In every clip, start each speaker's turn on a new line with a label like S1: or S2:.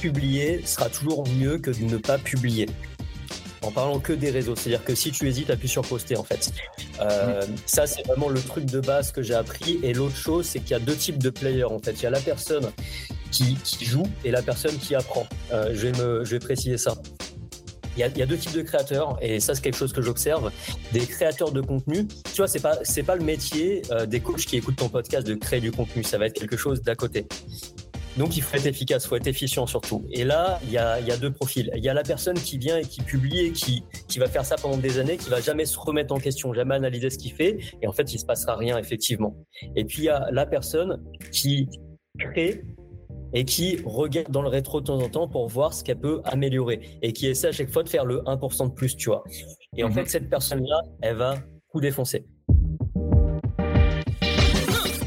S1: publier sera toujours mieux que de ne pas publier. En parlant que des réseaux, c'est-à-dire que si tu hésites, appuie sur poster en fait. Euh, ça, c'est vraiment le truc de base que j'ai appris. Et l'autre chose, c'est qu'il y a deux types de players en fait. Il y a la personne qui, joue et la personne qui apprend. Euh, je, vais me, je vais préciser ça. Il y, a, il y, a, deux types de créateurs et ça c'est quelque chose que j'observe. Des créateurs de contenu, tu vois, c'est pas c'est pas le métier euh, des coachs qui écoutent ton podcast de créer du contenu. Ça va être quelque chose d'à côté. Donc il faut être efficace, il faut être efficient surtout. Et là, il y a, y a, deux profils. Il y a la personne qui vient et qui publie et qui, qui va faire ça pendant des années, qui va jamais se remettre en question, jamais analyser ce qu'il fait, et en fait il se passera rien effectivement. Et puis il y a la personne qui crée et qui regarde dans le rétro de temps en temps pour voir ce qu'elle peut améliorer et qui essaie à chaque fois de faire le 1% de plus, tu vois. Et en mhm. fait, cette personne-là, elle va tout défoncer.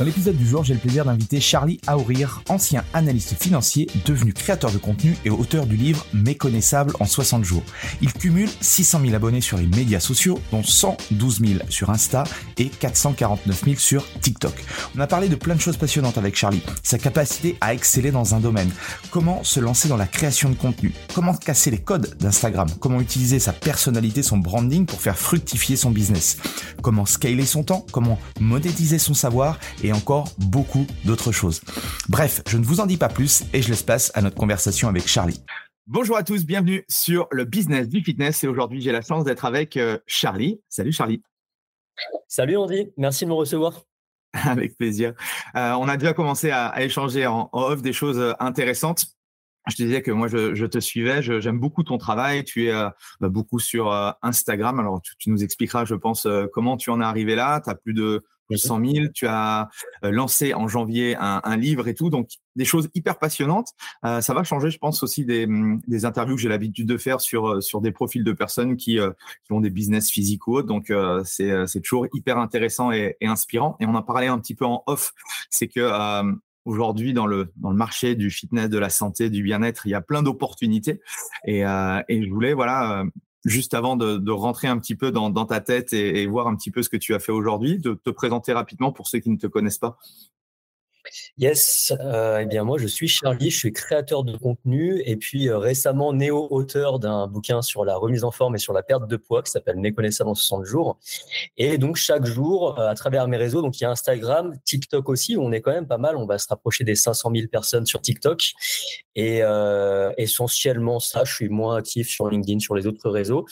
S2: Dans l'épisode du jour, j'ai le plaisir d'inviter Charlie Aourir, ancien analyste financier, devenu créateur de contenu et auteur du livre Méconnaissable en 60 jours. Il cumule 600 000 abonnés sur les médias sociaux, dont 112 000 sur Insta et 449 000 sur TikTok. On a parlé de plein de choses passionnantes avec Charlie. Sa capacité à exceller dans un domaine, comment se lancer dans la création de contenu, comment casser les codes d'Instagram, comment utiliser sa personnalité, son branding pour faire fructifier son business, comment scaler son temps, comment monétiser son savoir? Et encore beaucoup d'autres choses. Bref, je ne vous en dis pas plus et je laisse place à notre conversation avec Charlie. Bonjour à tous, bienvenue sur le business du fitness et aujourd'hui j'ai la chance d'être avec euh, Charlie. Salut Charlie.
S1: Salut Andy, merci de me recevoir.
S2: Avec plaisir. Euh, on a déjà commencé à, échanger en, off des choses euh, intéressantes. Je te disais que moi, je, te suivais, j'aime beaucoup ton travail. Tu es bah, beaucoup sur Instagram. Alors, tu, tu, nous expliqueras, je pense, comment tu en es arrivé là. Tu as plus de 100 000. Tu as euh, lancé en janvier un, livre et tout. Donc, des choses hyper passionnantes. Euh, ça va changer, je pense, aussi des, mm, des interviews que j'ai l'habitude de faire sur, euh, sur des profils de personnes qui, qui ont des business physico. Donc, c'est, c'est toujours hyper intéressant et, et, inspirant. Et on en parlait un petit peu en off. C'est que aujourd'hui dans le dans le marché du fitness, de la santé, du bien-être, il y a plein d'opportunités et, euh, et je voulais voilà juste avant de, rentrer un petit peu dans, ta tête et, voir un petit peu ce que tu as fait aujourd'hui, de te présenter rapidement pour ceux qui ne te connaissent pas.
S1: Yes, euh, eh bien moi je suis Charlie, je suis créateur de contenu et puis euh, récemment néo-auteur d'un bouquin sur la remise en forme et sur la perte de poids qui s'appelle Méconnaissable en 60 jours. Et donc chaque jour, euh, à travers mes réseaux, donc il y a Instagram, TikTok aussi, où on est quand même pas mal, on va se rapprocher des 500 000 personnes sur TikTok. Et essentiellement ça, je suis moins actif sur LinkedIn, sur les autres réseaux.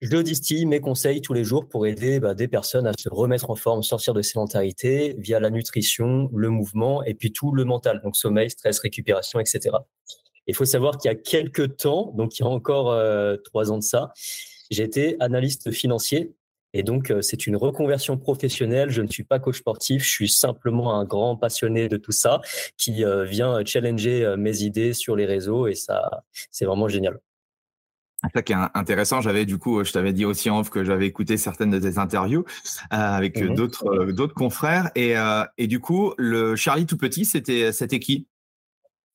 S1: Je distille mes conseils tous les jours pour aider bah, des personnes à se remettre en forme, sortir de sédentarité via la nutrition, le mouvement et puis tout le mental, donc sommeil, stress, récupération, etc. Il faut savoir qu'il y a quelques temps, donc il y a encore euh, trois ans de ça, j'étais analyste financier Et donc, c'est une reconversion professionnelle. Je ne suis pas coach sportif. Je suis simplement un grand passionné de tout ça qui vient challenger mes idées sur les réseaux et ça, c'est vraiment génial.
S3: Ça qui est intéressant, j'avais du coup, je t'avais dit aussi en off que j'avais écouté certaines de tes interviews avec mmh d'autres d'autres confrères. Et, et du coup, le Charlie tout petit, c'était c'était qui?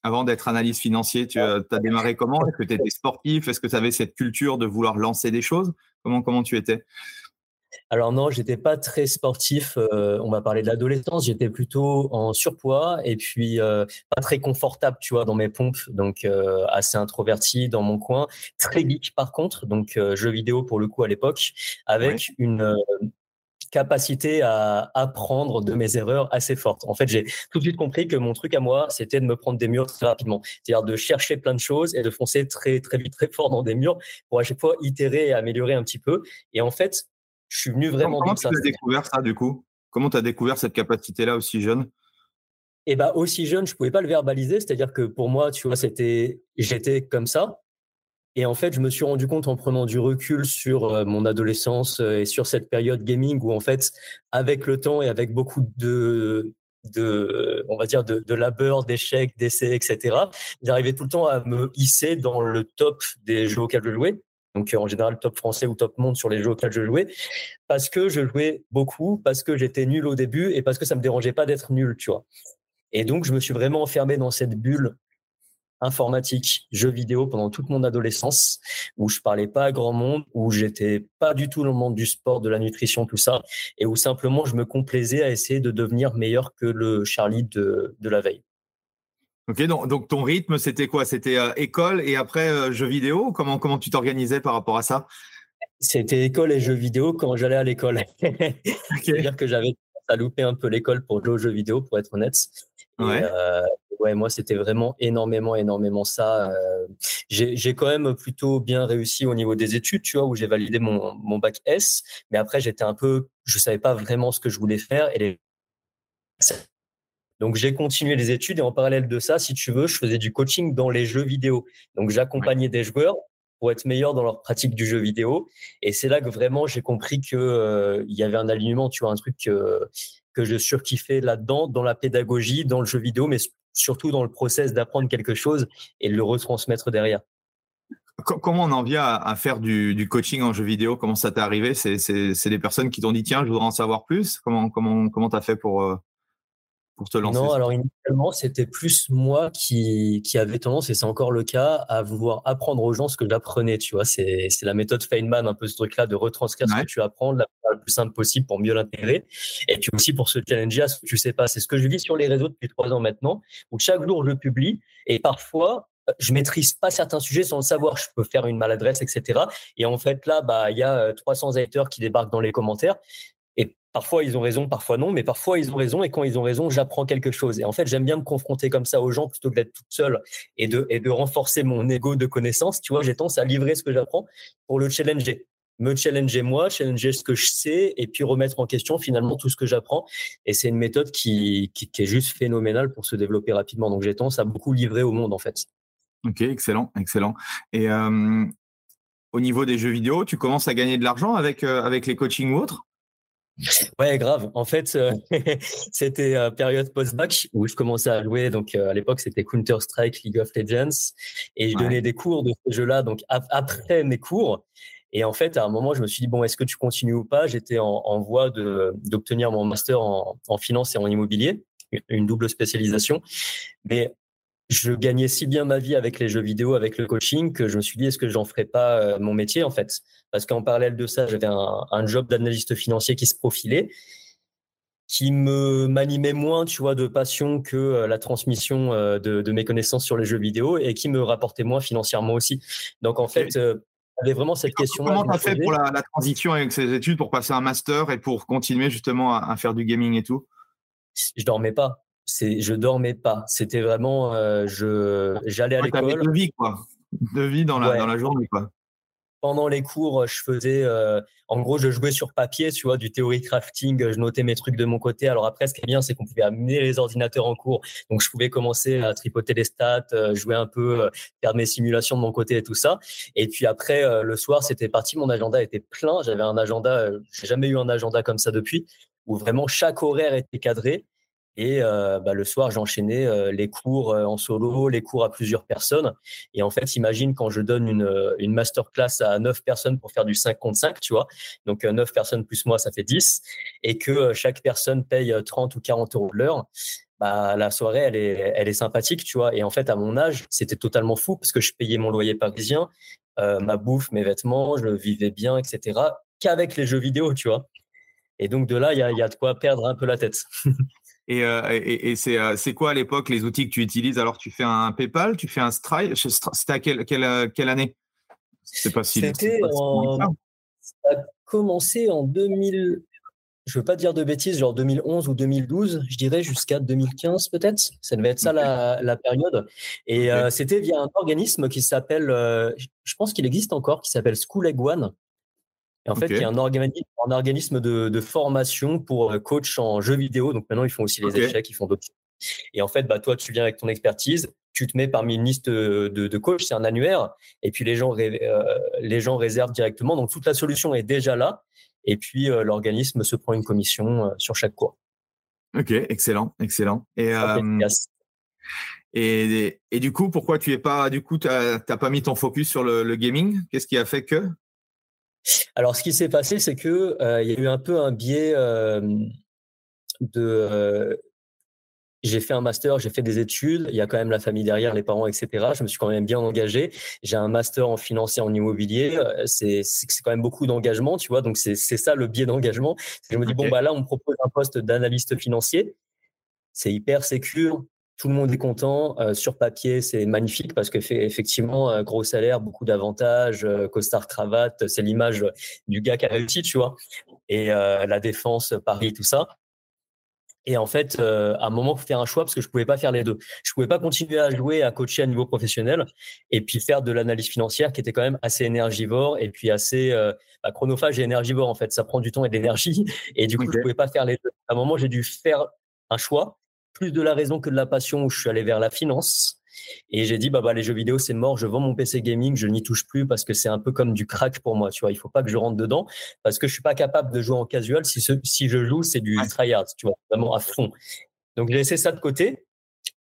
S3: Avant d'être analyste financier, tu as, démarré comment? Est-ce que tu étais sportif? Est-ce que tu avais cette culture de vouloir lancer des choses? Comment comment tu étais?
S1: Alors non, j'étais pas très sportif. Euh, on m'a parlé de l'adolescence. J'étais plutôt en surpoids et puis euh, pas très confortable, tu vois, dans mes pompes. Donc euh, assez introverti dans mon coin. Très geek par contre. Donc jeux vidéo pour le coup à l'époque, avec une capacité à apprendre de mes erreurs assez forte. En fait, j'ai tout de suite compris que mon truc à moi, c'était de me prendre des murs très rapidement. C'est-à-dire de chercher plein de choses et de foncer très, très vite, très fort dans des murs pour à chaque fois itérer et améliorer un petit peu. Et en fait, je suis venu vraiment
S3: Comment tu as découvert ça, du coup? Comment tu as découvert cette capacité-là aussi jeune?
S1: Et eh bah aussi jeune, je pouvais pas le verbaliser, c'est-à-dire que pour moi, tu vois, c'était j'étais comme ça, et en fait, je me suis rendu compte en prenant du recul sur euh, mon adolescence euh, et sur cette période gaming où en fait, avec le temps et avec beaucoup de de, on va dire, de, de labeur, d'échecs, d'essais, etc. J'arrivais tout le temps à me hisser dans le top des jeux auxquels je jouais. Donc, en général, top français ou top monde sur les jeux auxquels je jouais. Parce que je jouais beaucoup, parce que j'étais nul au début et parce que ça me dérangeait pas d'être nul, tu vois. Et donc, je me suis vraiment enfermé dans cette bulle informatique, jeux vidéo pendant toute mon adolescence, où je parlais pas à grand monde, où j'étais pas du tout dans le monde du sport, de la nutrition, tout ça, et où simplement je me complaisais à essayer de devenir meilleur que le Charlie de, de la veille.
S3: Ok, donc, donc ton rythme, c'était quoi? C'était euh, école et après euh, jeux vidéo? Comment, comment tu t'organisais par rapport à ça?
S1: C'était école et jeux vidéo quand j'allais à l'école. C'est-à-dire que j'avais à louper un peu l'école pour jouer aux jeux vidéo, pour être honnête. ouais. Euh, ouais, moi, c'était vraiment énormément, énormément ça. Euh, j'ai quand même plutôt bien réussi au niveau des études, tu vois, où j'ai validé mon, mon bac S. Mais après, j'étais un peu, je savais pas vraiment ce que je voulais faire. Et Donc, j'ai continué les études et en parallèle de ça, si tu veux, je faisais du coaching dans les jeux vidéo. Donc, j'accompagnais des joueurs pour être meilleurs dans leur pratique du jeu vidéo. Et c'est là que vraiment j'ai compris que euh, il y avait un alignement, tu vois, un truc que, que je surkiffais là-dedans, dans la pédagogie, dans le jeu vidéo, mais surtout dans le process d'apprendre quelque chose et de le retransmettre derrière.
S3: Comment on en vient à, faire du, coaching en jeu vidéo? Comment ça t'est arrivé? C'est des personnes qui t'ont dit tiens, je voudrais en savoir plus. Comment comment comment t'as fait pour euh, pour te lancer
S1: Non, alors initialement, c'était plus moi qui, qui avait tendance, et c'est encore le cas, à vouloir apprendre aux gens ce que j'apprenais. Tu vois, c'est la méthode Feynman, un peu ce truc-là, de retranscrire ce que tu apprends de la manière la plus simple possible pour mieux l'intégrer. Et puis aussi pour se challenger à ce que tu sais pas. C'est ce que je vis sur les réseaux depuis trois ans maintenant, où chaque jour je publie, et parfois, je maîtrise pas certains sujets sans le savoir. Je peux faire une maladresse, etc. Et en fait, là, bah, il y a 300 euh, haters qui débarquent dans les commentaires. Parfois, ils ont raison, parfois non, mais parfois, ils ont raison. Et quand ils ont raison, j'apprends quelque chose. Et en fait, j'aime bien me confronter comme ça aux gens plutôt que d'être toute seule et de, renforcer mon ego de connaissances. Tu vois, j'ai tendance à livrer ce que j'apprends pour le challenger. Me challenger moi, challenger ce que je sais et puis remettre en question finalement tout ce que j'apprends. Et c'est une méthode qui, qui, est juste phénoménale pour se développer rapidement. Donc, j'ai tendance à beaucoup livrer au monde en fait.
S3: Ok, excellent, excellent. Et euh, au niveau des jeux vidéo, tu commences à gagner de l'argent avec, euh, avec les coachings ou autres?
S1: Ouais, grave. En fait, euh, c'était euh, période post-bac où je commençais à jouer. Donc, euh, à l'époque, c'était Counter-Strike, League of Legends. Et je donnais des cours de ce jeu-là, donc après mes cours. Et en fait, à un moment, je me suis dit, bon, est-ce que tu continues ou pas? J'étais en, en, voie d'obtenir mon master en, en, finance et en immobilier, une double spécialisation. Mais je gagnais si bien ma vie avec les jeux vidéo, avec le coaching, que je me suis dit, est-ce que j'en ferais pas euh, mon métier, en fait? Parce qu'en parallèle de ça, j'avais un, job d'analyste financier qui se profilait, qui me m'animait moins, tu vois, de passion que euh, la transmission euh, de, mes connaissances sur les jeux vidéo et qui me rapportait moins financièrement aussi. Donc, en fait, j'avais vraiment cette question.
S3: Comment tu as fait pour la, transition avec ces études, pour passer un master et pour continuer justement à faire du gaming et tout?
S1: Je dormais pas c'est je dormais pas. C'était vraiment euh, je j'allais à l'école.
S3: De vie quoi. De vie dans la dans la journée quoi.
S1: pendant les cours, je faisais, euh, en gros, je jouais sur papier, tu vois, du théorie crafting, je notais mes trucs de mon côté. Alors après, ce qui est bien, c'est qu'on pouvait amener les ordinateurs en cours, donc je pouvais commencer à tripoter les stats, euh, jouer un peu, euh, faire mes simulations de mon côté et tout ça. Et puis après, le soir, c'était parti, mon agenda était plein. J'avais un agenda, j'ai jamais eu un agenda comme ça depuis, où vraiment chaque horaire était cadré. Et euh, bah, le soir, j'enchaînais euh, les cours euh, en solo, les cours à plusieurs personnes. Et en fait, imagine quand je donne une, une masterclass à 9 personnes pour faire du 5 contre 5, tu vois. Donc 9 personnes plus moi, ça fait 10. Et que chaque personne paye 30 ou 40 euros de l'heure. Bah, la soirée, elle est, elle est sympathique, tu vois. Et en fait, à mon âge, c'était totalement fou parce que je payais mon loyer parisien, ma bouffe, mes vêtements, je vivais bien, etc. Qu'avec les jeux vidéo, tu vois. Et donc de là, il y a, y a de quoi perdre un peu la tête.
S3: Et, euh, et, euh, c'est quoi à l'époque les outils que tu utilises? Alors, tu fais un PayPal, tu fais un Stripe. C'était à quelle, quelle, euh, quelle année?
S1: C'est pas si C'était en... Ça a commencé en 2000. Je veux pas dire de bêtises, genre 2011 ou 2012, je dirais jusqu'à 2015 peut-être. Ça devait être ça la, la, période. Et c'était via un organisme qui s'appelle, je pense qu'il existe encore, qui s'appelle School Egg One et en fait, il y a un organisme, un organisme de, de, formation pour euh, coach en jeux vidéo. Donc maintenant, ils font aussi les échecs, ils font d'autres Et en fait, bah, toi, tu viens avec ton expertise, tu te mets parmi une liste de, de coachs, c'est un annuaire, et puis les gens, euh, les gens réservent directement. Donc toute la solution est déjà là, et puis euh, l'organisme se prend une commission sur chaque cours.
S3: Ok, excellent, excellent. Et, et, et, du coup, pourquoi tu es pas, du coup, t'as pas mis ton focus sur le, le gaming? Qu'est-ce qui a fait que
S1: alors, ce qui s'est passé, c'est que euh, il y a eu un peu un biais euh, de. Euh, j'ai fait un master, j'ai fait des études. Il y a quand même la famille derrière, les parents, etc. Je me suis quand même bien engagé. J'ai un master en financier en immobilier. C'est quand même beaucoup d'engagement, tu vois. Donc c'est ça le biais d'engagement. Je me dis bon bah là, on me propose un poste d'analyste financier. C'est hyper sécure tout le monde est content. Euh, sur papier, c'est magnifique parce que effectivement, un gros salaire, beaucoup d'avantages, euh, costard cravate, c'est l'image du gars qui a réussi, tu vois. Et euh, la défense, Paris, tout ça. Et en fait, à un moment, il faut faire un choix parce que je pouvais pas faire les deux. Je pouvais pas continuer à jouer, à coacher à niveau professionnel et puis faire de l'analyse financière qui était quand même assez énergivore et puis assez bah, chronophage et énergivore en fait. Ça prend du temps et de l'énergie et du coup, je pouvais pas faire les deux. À un moment, j'ai dû faire un choix plus de la raison que de la passion où je suis allé vers la finance. Et j'ai dit, bah, bah, les jeux vidéo, c'est mort, je vends mon PC gaming, je n'y touche plus parce que c'est un peu comme du crack pour moi, tu vois. Il faut pas que je rentre dedans parce que je suis pas capable de jouer en casual. Si, si je joue, c'est du tryhard, tu vois, vraiment à fond. Donc, j'ai laissé ça de côté.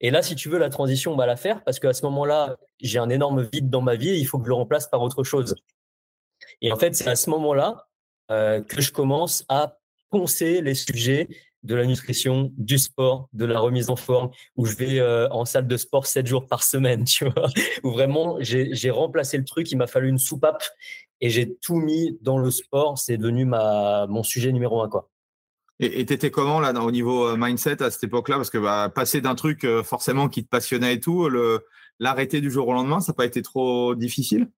S1: Et là, si tu veux, la transition, on va la faire parce qu'à ce moment-là, j'ai un énorme vide dans ma vie et il faut que je le remplace par autre chose. Et en fait, c'est à ce moment-là euh, que je commence à poncer les sujets de la nutrition, du sport, de la remise en forme, où je vais euh, en salle de sport sept jours par semaine, tu vois, où vraiment j'ai remplacé le truc, il m'a fallu une soupape et j'ai tout mis dans le sport, c'est devenu ma, mon sujet numéro un, quoi.
S3: Et tu étais comment là au niveau euh, mindset à cette époque-là? Parce que bah, passer d'un truc euh, forcément qui te passionnait et tout, l'arrêter du jour au lendemain, ça n'a pas été trop difficile?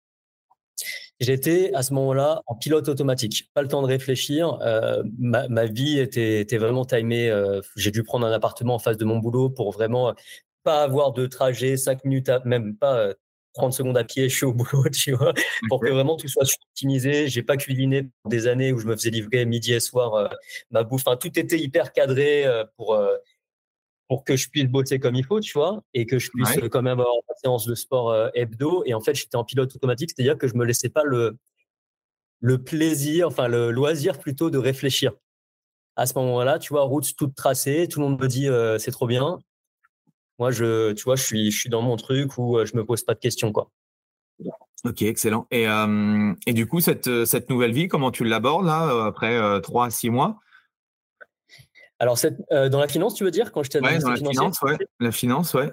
S1: J'étais à ce moment-là en pilote automatique, pas le temps de réfléchir. Euh, ma, ma, vie était, était vraiment timée. Euh, J'ai dû prendre un appartement en face de mon boulot pour vraiment pas avoir de trajet, 5 minutes, à, même pas 30 euh, secondes à pied, je suis au boulot, tu vois, pour que vraiment tout soit optimisé. J'ai pas cuisiné des années où je me faisais livrer midi et soir euh, ma bouffe. Enfin, tout était hyper cadré pour pour que je puisse bosser comme il faut, tu vois, et que je puisse quand même avoir une séance de sport euh, hebdo. Et en fait, j'étais en pilote automatique, c'est-à-dire que je me laissais pas le, le plaisir, enfin le loisir plutôt de réfléchir. À ce moment-là, tu vois, route toute tracée, tout le monde me dit euh, c'est trop bien. Moi, je, tu vois, je suis, je suis dans mon truc où euh, je me pose pas de questions, quoi.
S3: Ok, excellent. Et, et du coup, cette, cette nouvelle vie, comment tu l'abordes là après trois, six mois?
S1: Alors, euh, dans la finance, tu veux dire, quand j'étais
S3: dans, la finance, ouais. La finance, ouais.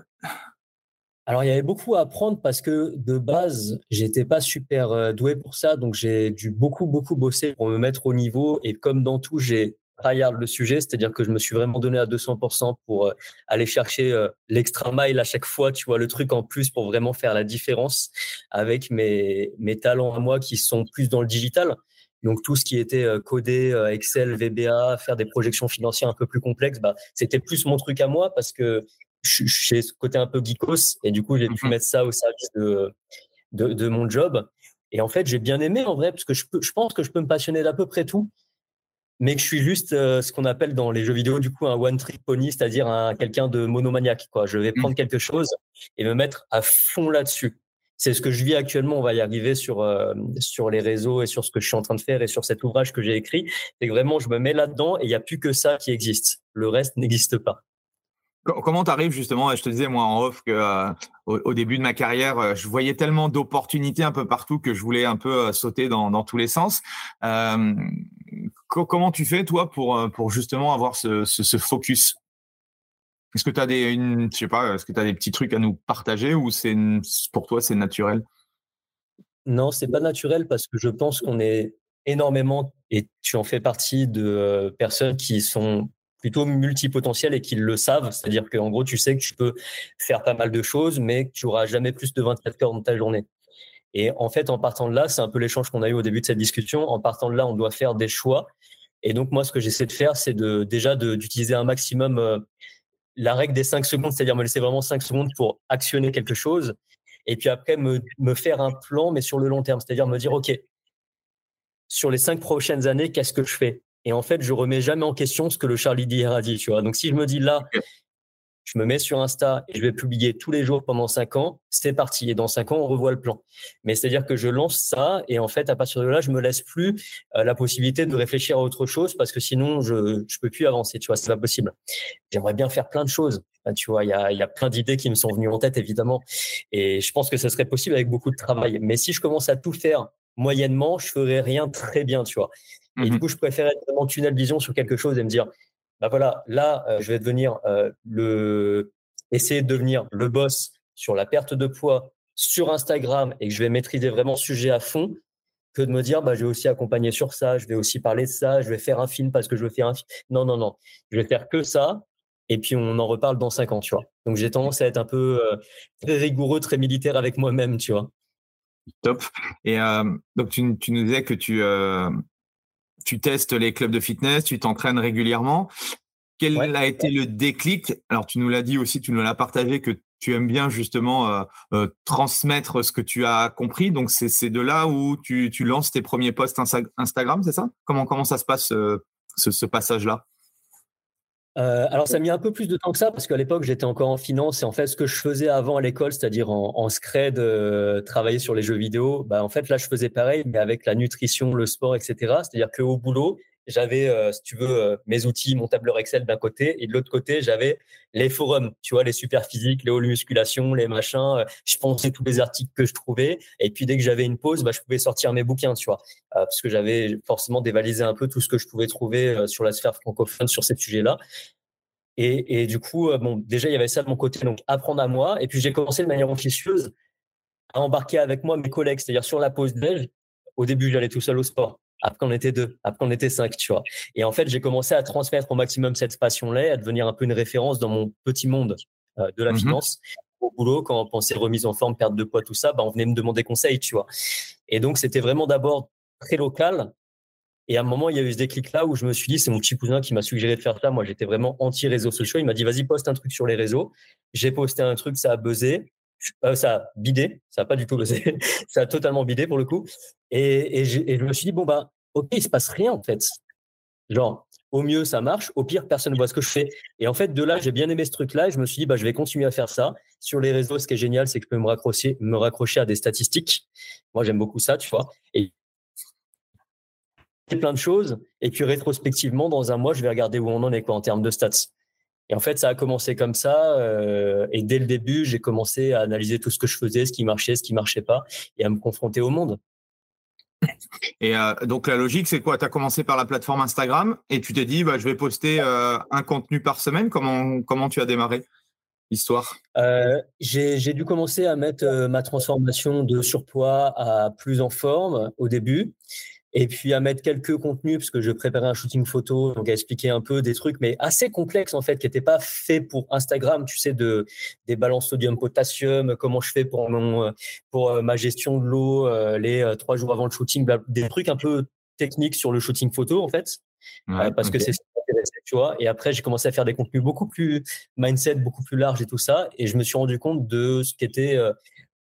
S1: Alors, il y avait beaucoup à apprendre parce que de base, j'étais pas super euh, doué pour ça. Donc, j'ai dû beaucoup, beaucoup bosser pour me mettre au niveau. Et comme dans tout, j'ai tryhard le sujet, c'est-à-dire que je me suis vraiment donné à 200% pour euh, aller chercher l'extra mile à chaque fois, tu vois, le truc en plus pour vraiment faire la différence avec mes, mes talents à moi qui sont plus dans le digital. Donc tout ce qui était euh, codé, euh, Excel, VBA, faire des projections financières un peu plus complexes, bah, c'était plus mon truc à moi parce que j'ai ce côté un peu geekos et du coup j'ai pu mmh mettre ça au service de, de, de mon job. Et en fait, j'ai bien aimé en vrai, parce que je, peux, je pense que je peux me passionner d'à peu près tout, mais que je suis juste euh, ce qu'on appelle dans les jeux vidéo, du coup, un one-trick pony, c'est-à-dire un, quelqu'un de monomaniaque. Quoi. Je vais prendre mmh. quelque chose et me mettre à fond là-dessus. C'est ce que je vis actuellement. On va y arriver sur, euh, sur les réseaux et sur ce que je suis en train de faire et sur cet ouvrage que j'ai écrit. Que vraiment, je me mets là-dedans et il n'y a plus que ça qui existe. Le reste n'existe pas.
S3: Comment tu arrives justement Je te disais moi en off que euh, au, début de ma carrière, euh, je voyais tellement d'opportunités un peu partout que je voulais un peu sauter dans, tous les sens. comment tu fais toi pour pour justement avoir ce, focus? Est-ce que tu as des petits trucs à nous partager ou pour toi c'est naturel?
S1: Non, c'est pas naturel parce que je pense qu'on est énormément et tu en fais partie de personnes qui sont plutôt multipotentiel et qu'ils le savent. C'est-à-dire qu'en gros, tu sais que tu peux faire pas mal de choses, mais tu n'auras jamais plus de 24 heures dans ta journée. Et en fait, en partant de là, c'est un peu l'échange qu'on a eu au début de cette discussion. En partant de là, on doit faire des choix. Et donc, moi, ce que j'essaie de faire, c'est de, déjà d'utiliser un maximum euh, la règle des 5 secondes, c'est-à-dire me laisser vraiment 5 secondes pour actionner quelque chose. Et puis après, me, me faire un plan, mais sur le long terme. C'est-à-dire me dire, OK, sur les 5 prochaines années, qu'est-ce que je fais? Et en fait, je remets jamais en question ce que le Charlie d'hier a dit, tu vois. Donc, si je me dis là, je me mets sur Insta et je vais publier tous les jours pendant cinq ans, c'est parti. Et dans cinq ans, on revoit le plan. Mais c'est-à-dire que je lance ça et en fait, à partir de là, je me laisse plus euh, la possibilité de réfléchir à autre chose parce que sinon, je ne peux plus avancer, tu vois, c'est pas possible. J'aimerais bien faire plein de choses. tu vois, il y a, y a plein d'idées qui me sont venues en tête, évidemment. Et je pense que ce serait possible avec beaucoup de travail. Mais si je commence à tout faire moyennement, je ferais rien très bien, tu vois. Et du mmh coup, je préfère être vraiment tunnel vision sur quelque chose et me dire, bah voilà, là, euh, je vais devenir euh, le, essayer de devenir le boss sur la perte de poids sur Instagram et que je vais maîtriser vraiment ce sujet à fond, que de me dire, bah, je vais aussi accompagner sur ça, je vais aussi parler de ça, je vais faire un film parce que je veux faire un film. Non, non, non. Je vais faire que ça. Et puis, on en reparle dans cinq ans, tu vois. Donc, j'ai tendance à être un peu euh, très rigoureux, très militaire avec moi-même, tu vois.
S3: Top. Et donc, tu, tu, nous disais que tu, tu testes les clubs de fitness, tu t'entraînes régulièrement. Quel a été le déclic? Alors, tu nous l'as dit aussi, tu nous l'as partagé que tu aimes bien justement euh, euh, transmettre ce que tu as compris. Donc, c'est de là où tu, lances tes premiers posts Instagram, c'est ça? Comment, comment ça se passe, euh, ce passage-là?
S1: Euh, alors, ça a mis un peu plus de temps que ça parce qu'à l'époque, j'étais encore en finance et en fait, ce que je faisais avant à l'école, c'est-à-dire en, en scred, euh, travailler sur les jeux vidéo, bah, en fait, là, je faisais pareil, mais avec la nutrition, le sport, etc. C'est-à-dire qu'au boulot, j'avais, euh, si tu veux, euh, mes outils, mon tableur Excel d'un côté, et de l'autre côté, j'avais les forums, tu vois, les super physiques, les hauts musculation, les machins. Euh, je pensais tous les articles que je trouvais, et puis dès que j'avais une pause, bah, je pouvais sortir mes bouquins, tu vois, parce que j'avais forcément dévalisé un peu tout ce que je pouvais trouver sur la sphère francophone sur ces sujets-là. Et, du coup, bon, déjà, il y avait ça de mon côté, donc apprendre à moi. Et puis, j'ai commencé de manière ambitieuse à embarquer avec moi mes collègues, c'est-à-dire sur la pause déj. Au début, j'allais tout seul au sport. Après, on était deux. Après, on était cinq, tu vois. Et en fait, j'ai commencé à transmettre au maximum cette passion-là, à devenir un peu une référence dans mon petit monde euh, de la mmh finance. Au boulot, quand on pensait remise en forme, perte de poids, tout ça, bah, on venait me demander conseil, tu vois. Et donc, c'était vraiment d'abord très local. Et à un moment, il y a eu ce déclic-là où je me suis dit, c'est mon petit cousin qui m'a suggéré de faire ça. Moi, j'étais vraiment anti-réseaux sociaux. Il m'a dit, vas-y, poste un truc sur les réseaux. J'ai posté un truc, ça a buzzé. Euh, ça a bidé, ça a pas du tout ça a totalement bidé pour le coup. Et, et, je, et, je, me suis dit, bon, bah, ok, il se passe rien en fait. Genre, au mieux, ça marche, au pire, personne ne voit ce que je fais. Et en fait, de là, j'ai bien aimé ce truc-là et je me suis dit, bah, je vais continuer à faire ça. Sur les réseaux, ce qui est génial, c'est que je peux me raccrocher, me raccrocher à des statistiques. Moi, j'aime beaucoup ça, tu vois. Et plein de choses. Et puis, rétrospectivement, dans un mois, je vais regarder où on en est quoi, en termes de stats. Et en fait, ça a commencé comme ça. Euh, et dès le début, j'ai commencé à analyser tout ce que je faisais, ce qui marchait, ce qui marchait pas, et à me confronter au monde.
S3: Et euh, donc la logique, c'est quoi? Tu as commencé par la plateforme Instagram et tu t'es dit, bah, je vais poster euh, un contenu par semaine. Comment, comment tu as démarré l'histoire?
S1: Euh, J'ai dû commencer à mettre ma transformation de surpoids à plus en forme au début et puis à mettre quelques contenus parce que je préparais un shooting photo, donc à expliquer un peu des trucs, mais assez complexes en fait, qui n'étaient pas faits pour Instagram, tu sais, de des balances sodium-potassium, comment je fais pour mon pour euh, ma gestion de l'eau euh, les euh, trois jours avant le shooting, des trucs un peu techniques sur le shooting photo en fait, parce que c'est tu vois. Et après, j'ai commencé à faire des contenus beaucoup plus mindset, beaucoup plus larges et tout ça, et je me suis rendu compte de ce qui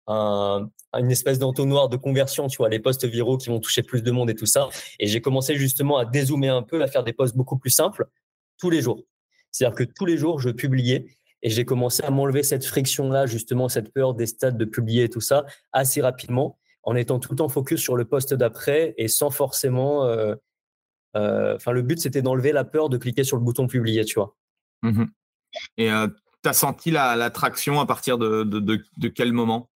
S1: était une espèce d'entonnoir de conversion, tu vois, les posts viraux qui vont toucher plus de monde et tout ça. Et j'ai commencé justement à dézoomer un peu, à faire des posts beaucoup plus simples tous les jours. C'est-à-dire que tous les jours, je publiais et j'ai commencé à m'enlever cette friction-là, justement, cette peur des stades de publier et tout ça assez rapidement, en étant tout le temps focus sur le poste d'après et sans forcément. Euh, euh, le but, c'était d'enlever la peur de cliquer sur le bouton publier, tu vois.
S3: Mmh et euh, tu as senti l'attraction à partir de, de quel moment?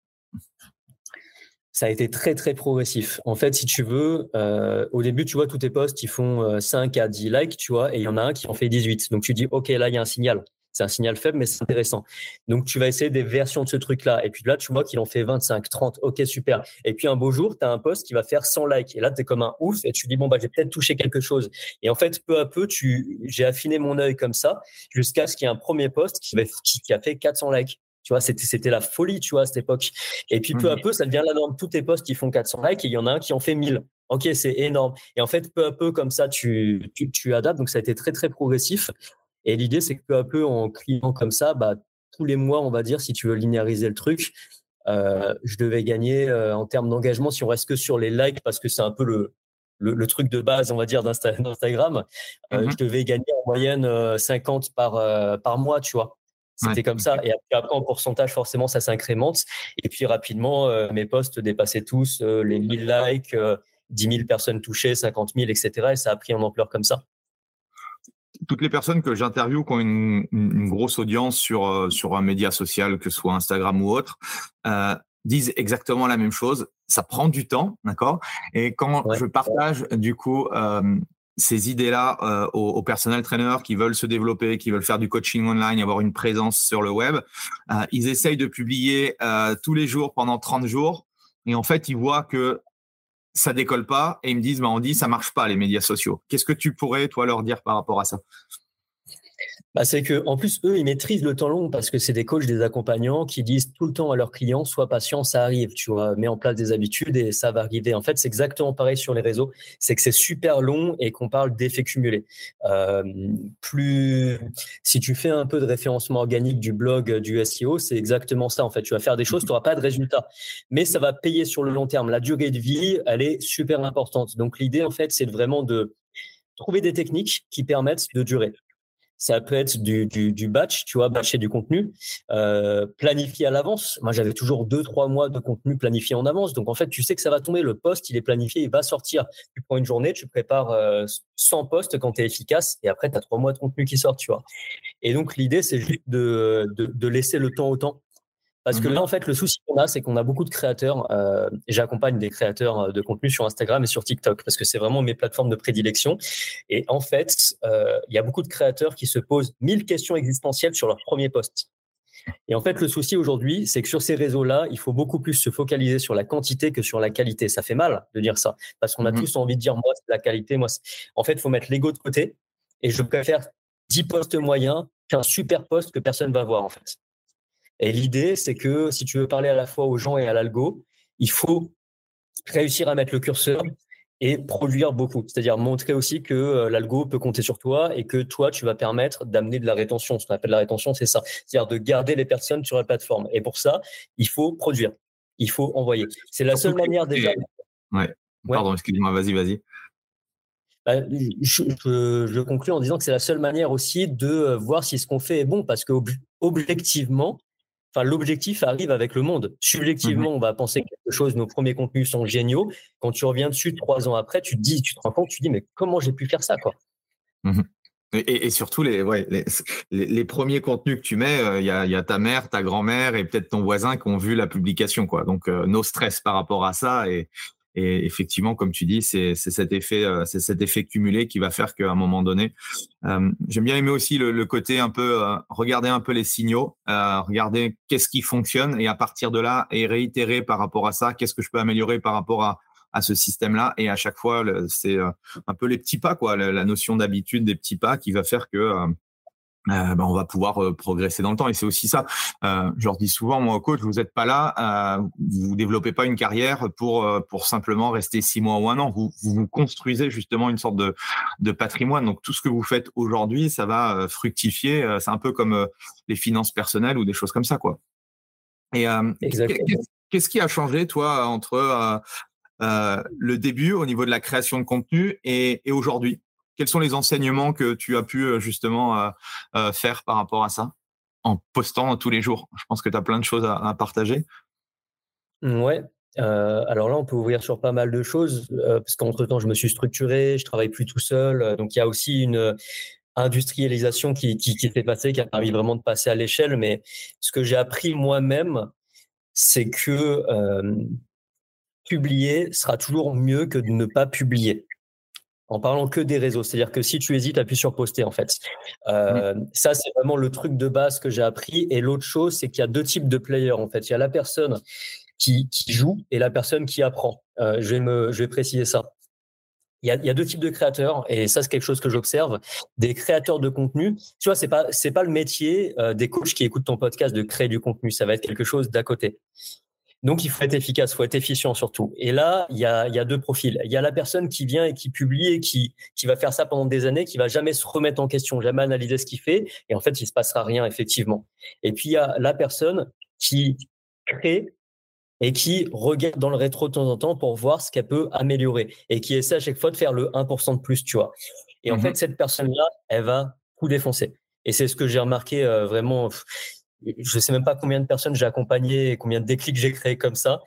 S1: Ça a été très très progressif. En fait, si tu veux, euh, au début, tu vois, tous tes posts, ils font 5 euh, à 10 likes, tu vois, et il y en a un qui en fait 18. Donc tu dis, OK, là, il y a un signal. C'est un signal faible, mais c'est intéressant. Donc tu vas essayer des versions de ce truc-là. Et puis là, tu vois qu'il en fait 25, 30. OK, super. Et puis un beau jour, tu as un post qui va faire 100 likes. Et là, tu es comme un ouf et tu dis, bon, bah, j'ai peut-être touché quelque chose. Et en fait, peu à peu, tu, j'ai affiné mon œil comme ça jusqu'à ce qu'il y ait un premier post qui, qui, qui a fait 400 likes. Tu vois, c'était la folie, tu vois, à cette époque. Et puis peu à peu, ça devient la norme. Tous tes posts, qui font 400 likes et il y en a un qui en fait 1000. Ok, c'est énorme. Et en fait, peu à peu, comme ça, tu, tu, adaptes. Donc, ça a été très, très progressif. Et l'idée, c'est que peu à peu, en cliquant comme ça, bah, tous les mois, on va dire, si tu veux linéariser le truc, euh, je devais gagner euh, en termes d'engagement, si on reste que sur les likes, parce que c'est un peu le, le, truc de base, on va dire, d'Instagram, euh, mmh je devais gagner en moyenne 50 par, par mois, tu vois. C'était comme ça. Et après, en pourcentage, forcément, ça s'incrémente. Et puis, rapidement, euh, mes posts dépassaient tous euh, les 1000 likes, 10 euh, 000 personnes touchées, 50 000, etc. Et ça a pris en ampleur comme ça.
S3: Toutes les personnes que j'interviewe qui ont une, grosse audience sur, sur un média social, que ce soit Instagram ou autre, disent exactement la même chose. Ça prend du temps, d'accord? Et quand je partage, du coup, ces idées-là euh, aux, personnels traîneurs qui veulent se développer, qui veulent faire du coaching online, avoir une présence sur le web. Euh, ils essayent de publier euh, tous les jours pendant 30 jours et en fait, ils voient que ça décolle pas et ils me disent, bah, on dit, ça marche pas les médias sociaux. Qu'est-ce que tu pourrais, toi, leur dire par rapport à ça?
S1: Bah, c'est que en plus eux ils maîtrisent le temps long parce que c'est des coachs, des accompagnants qui disent tout le temps à leurs clients sois patient, ça arrive, tu vois, mets en place des habitudes et ça va arriver. En fait, c'est exactement pareil sur les réseaux, c'est que c'est super long et qu'on parle d'effets cumulés. Euh, plus si tu fais un peu de référencement organique du blog du SEO, c'est exactement ça en fait. Tu vas faire des choses, tu n'auras pas de résultats, mais ça va payer sur le long terme. La durée de vie, elle est super importante. Donc l'idée en fait, c'est vraiment de trouver des techniques qui permettent de durer. Ça peut être du, du, batch, tu vois, batcher du contenu, euh, planifié à l'avance. Moi, j'avais toujours deux, trois mois de contenu planifié en avance. Donc, en fait, tu sais que ça va tomber. Le poste, il est planifié, il va sortir. Tu prends une journée, tu prépares 100 euh, postes quand tu es efficace et après, tu as trois mois de contenu qui sortent, tu vois. Et donc, l'idée, c'est juste de, de laisser le temps au temps. Parce que mmh là, en fait, le souci qu'on a, c'est qu'on a beaucoup de créateurs. Euh, J'accompagne des créateurs euh, de contenu sur Instagram et sur TikTok parce que c'est vraiment mes plateformes de prédilection. Et en fait, euh, il y a beaucoup de créateurs qui se posent mille questions existentielles sur leur premier post. Et en fait, le souci aujourd'hui, c'est que sur ces réseaux-là, il faut beaucoup plus se focaliser sur la quantité que sur la qualité. Ça fait mal de dire ça parce qu'on a mmh tous envie de dire moi, c'est la qualité. Moi, en fait, il faut mettre l'ego de côté. Et je préfère 10 postes moyens qu'un super poste que personne va voir en fait. Et l'idée, c'est que si tu veux parler à la fois aux gens et à l'algo, il faut réussir à mettre le curseur et produire beaucoup. C'est-à-dire montrer aussi que euh, l'algo peut compter sur toi et que toi, tu vas permettre d'amener de la rétention. Ce qu'on appelle la rétention, c'est ça. C'est-à-dire de garder les personnes sur la plateforme. Et pour ça, il faut produire. Il faut envoyer. C'est la seule manière déjà.
S3: Ouais. Pardon, excuse-moi, vas-y, vas-y.
S1: Bah, je, je, conclue en disant que c'est la seule manière aussi de euh, voir si ce qu'on fait est bon, parce que objectivement, l'objectif arrive avec le monde. Subjectivement, mmh on va penser quelque chose, nos premiers contenus sont géniaux. Quand tu reviens dessus trois ans après, tu te dis, tu te rends compte, tu te dis, mais comment j'ai pu faire ça, quoi?
S3: Mmh et, surtout, les, ouais, les, premiers contenus que tu mets, euh, il y, a, ta mère, ta grand-mère et peut-être ton voisin qui ont vu la publication. Quoi. Donc, euh, nos stress par rapport à ça. Et, et effectivement, comme tu dis, c'est cet effet, euh, c'est cet effet cumulé qui va faire qu'à un moment donné, euh, j'aime bien aimer aussi le, côté un peu euh, regarder un peu les signaux, regarder qu'est-ce qui fonctionne et à partir de là et réitérer par rapport à ça, qu'est-ce que je peux améliorer par rapport à, à ce système-là. Et à chaque fois, c'est un peu les petits pas, quoi, la, notion d'habitude des petits pas qui va faire que euh, ben, on va pouvoir euh, progresser dans le temps. Et c'est aussi ça. Euh, je leur dis souvent, moi, coach, vous n'êtes pas là, euh, vous développez pas une carrière pour pour simplement rester six mois ou un an. Vous vous, construisez justement une sorte de de patrimoine. Donc tout ce que vous faites aujourd'hui, ça va fructifier. C'est un peu comme les finances personnelles ou des choses comme ça, quoi. Et qu'est-ce qui a changé, toi, entre le début au niveau de la création de contenu et, aujourd'hui? Quels sont les enseignements que tu as pu justement faire par rapport à ça en postant tous les jours? Je pense que tu as plein de choses à, partager.
S1: Ouais, alors là, on peut ouvrir sur pas mal de choses, parce qu'entre temps, je me suis structuré, je travaille plus tout seul. donc, il y a aussi une industrialisation qui s'est passée, qui a permis vraiment de passer à l'échelle. Mais ce que j'ai appris moi-même, c'est que publier sera toujours mieux que de ne pas publier. En parlant que des réseaux, c'est-à-dire que si tu hésites, appuie sur poster en fait. Euh, Ça, c'est vraiment le truc de base que j'ai appris. Et l'autre chose, c'est qu'il y a deux types de players en fait. Il y a la personne qui, qui joue et la personne qui apprend. Euh, je, vais me, je vais préciser ça. Il y, a, il y, a, deux types de créateurs et ça c'est quelque chose que j'observe. Des créateurs de contenu, tu vois, c'est pas c'est pas le métier euh, des coachs qui écoutent ton podcast de créer du contenu. Ça va être quelque chose d'à côté. Donc, il faut être efficace, il faut être efficient surtout. Et là, il y a, il y a deux profils. Il y a la personne qui vient et qui publie et qui, qui va faire ça pendant des années, qui va jamais se remettre en question, jamais analyser ce qu'il fait. Et en fait, il se passera rien, effectivement. Et puis, il y a la personne qui crée et qui regarde dans le rétro de temps en temps pour voir ce qu'elle peut améliorer et qui essaie à chaque fois de faire le 1% de plus, tu vois. Et en mmh fait, cette personne-là, elle va tout défoncer. Et c'est ce que j'ai remarqué euh, vraiment je sais même pas combien de personnes j'ai accompagné et combien de déclics j'ai créé comme ça.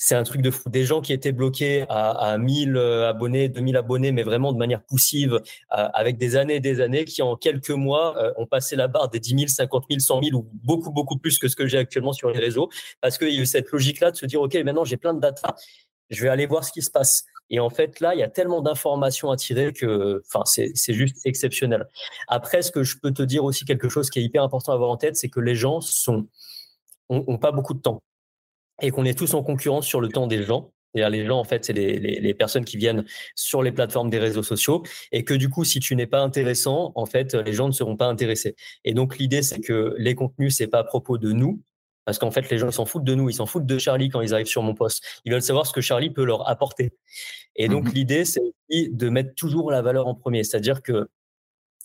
S1: C'est un truc de fou. Des gens qui étaient bloqués à, à 1000 euh, abonnés, 2000 abonnés, mais vraiment de manière poussive, euh, avec des années et des années, qui en quelques mois euh, ont passé la barre des 10 000, 50 000, 100 000 ou beaucoup, beaucoup plus que ce que j'ai actuellement sur les réseaux. Parce qu'il y a eu cette logique-là de se dire, OK, maintenant j'ai plein de data, je vais aller voir ce qui se passe. Et en fait, là, il y a tellement d'informations à tirer que, enfin, c'est, juste exceptionnel. Après, ce que je peux te dire aussi quelque chose qui est hyper important à avoir en tête, c'est que les gens sont, ont, pas beaucoup de temps et qu'on est tous en concurrence sur le temps des gens. les gens, en fait, c'est les, les, les, personnes qui viennent sur les plateformes des réseaux sociaux et que du coup, si tu n'es pas intéressant, en fait, les gens ne seront pas intéressés. Et donc, l'idée, c'est que les contenus, c'est pas à propos de nous, parce qu'en fait, les gens s'en foutent de nous, ils s'en foutent de Charlie quand ils arrivent sur mon poste. Ils veulent savoir ce que Charlie peut leur apporter. Et donc, mhm. l'idée, c'est de mettre toujours la valeur en premier. C'est-à-dire que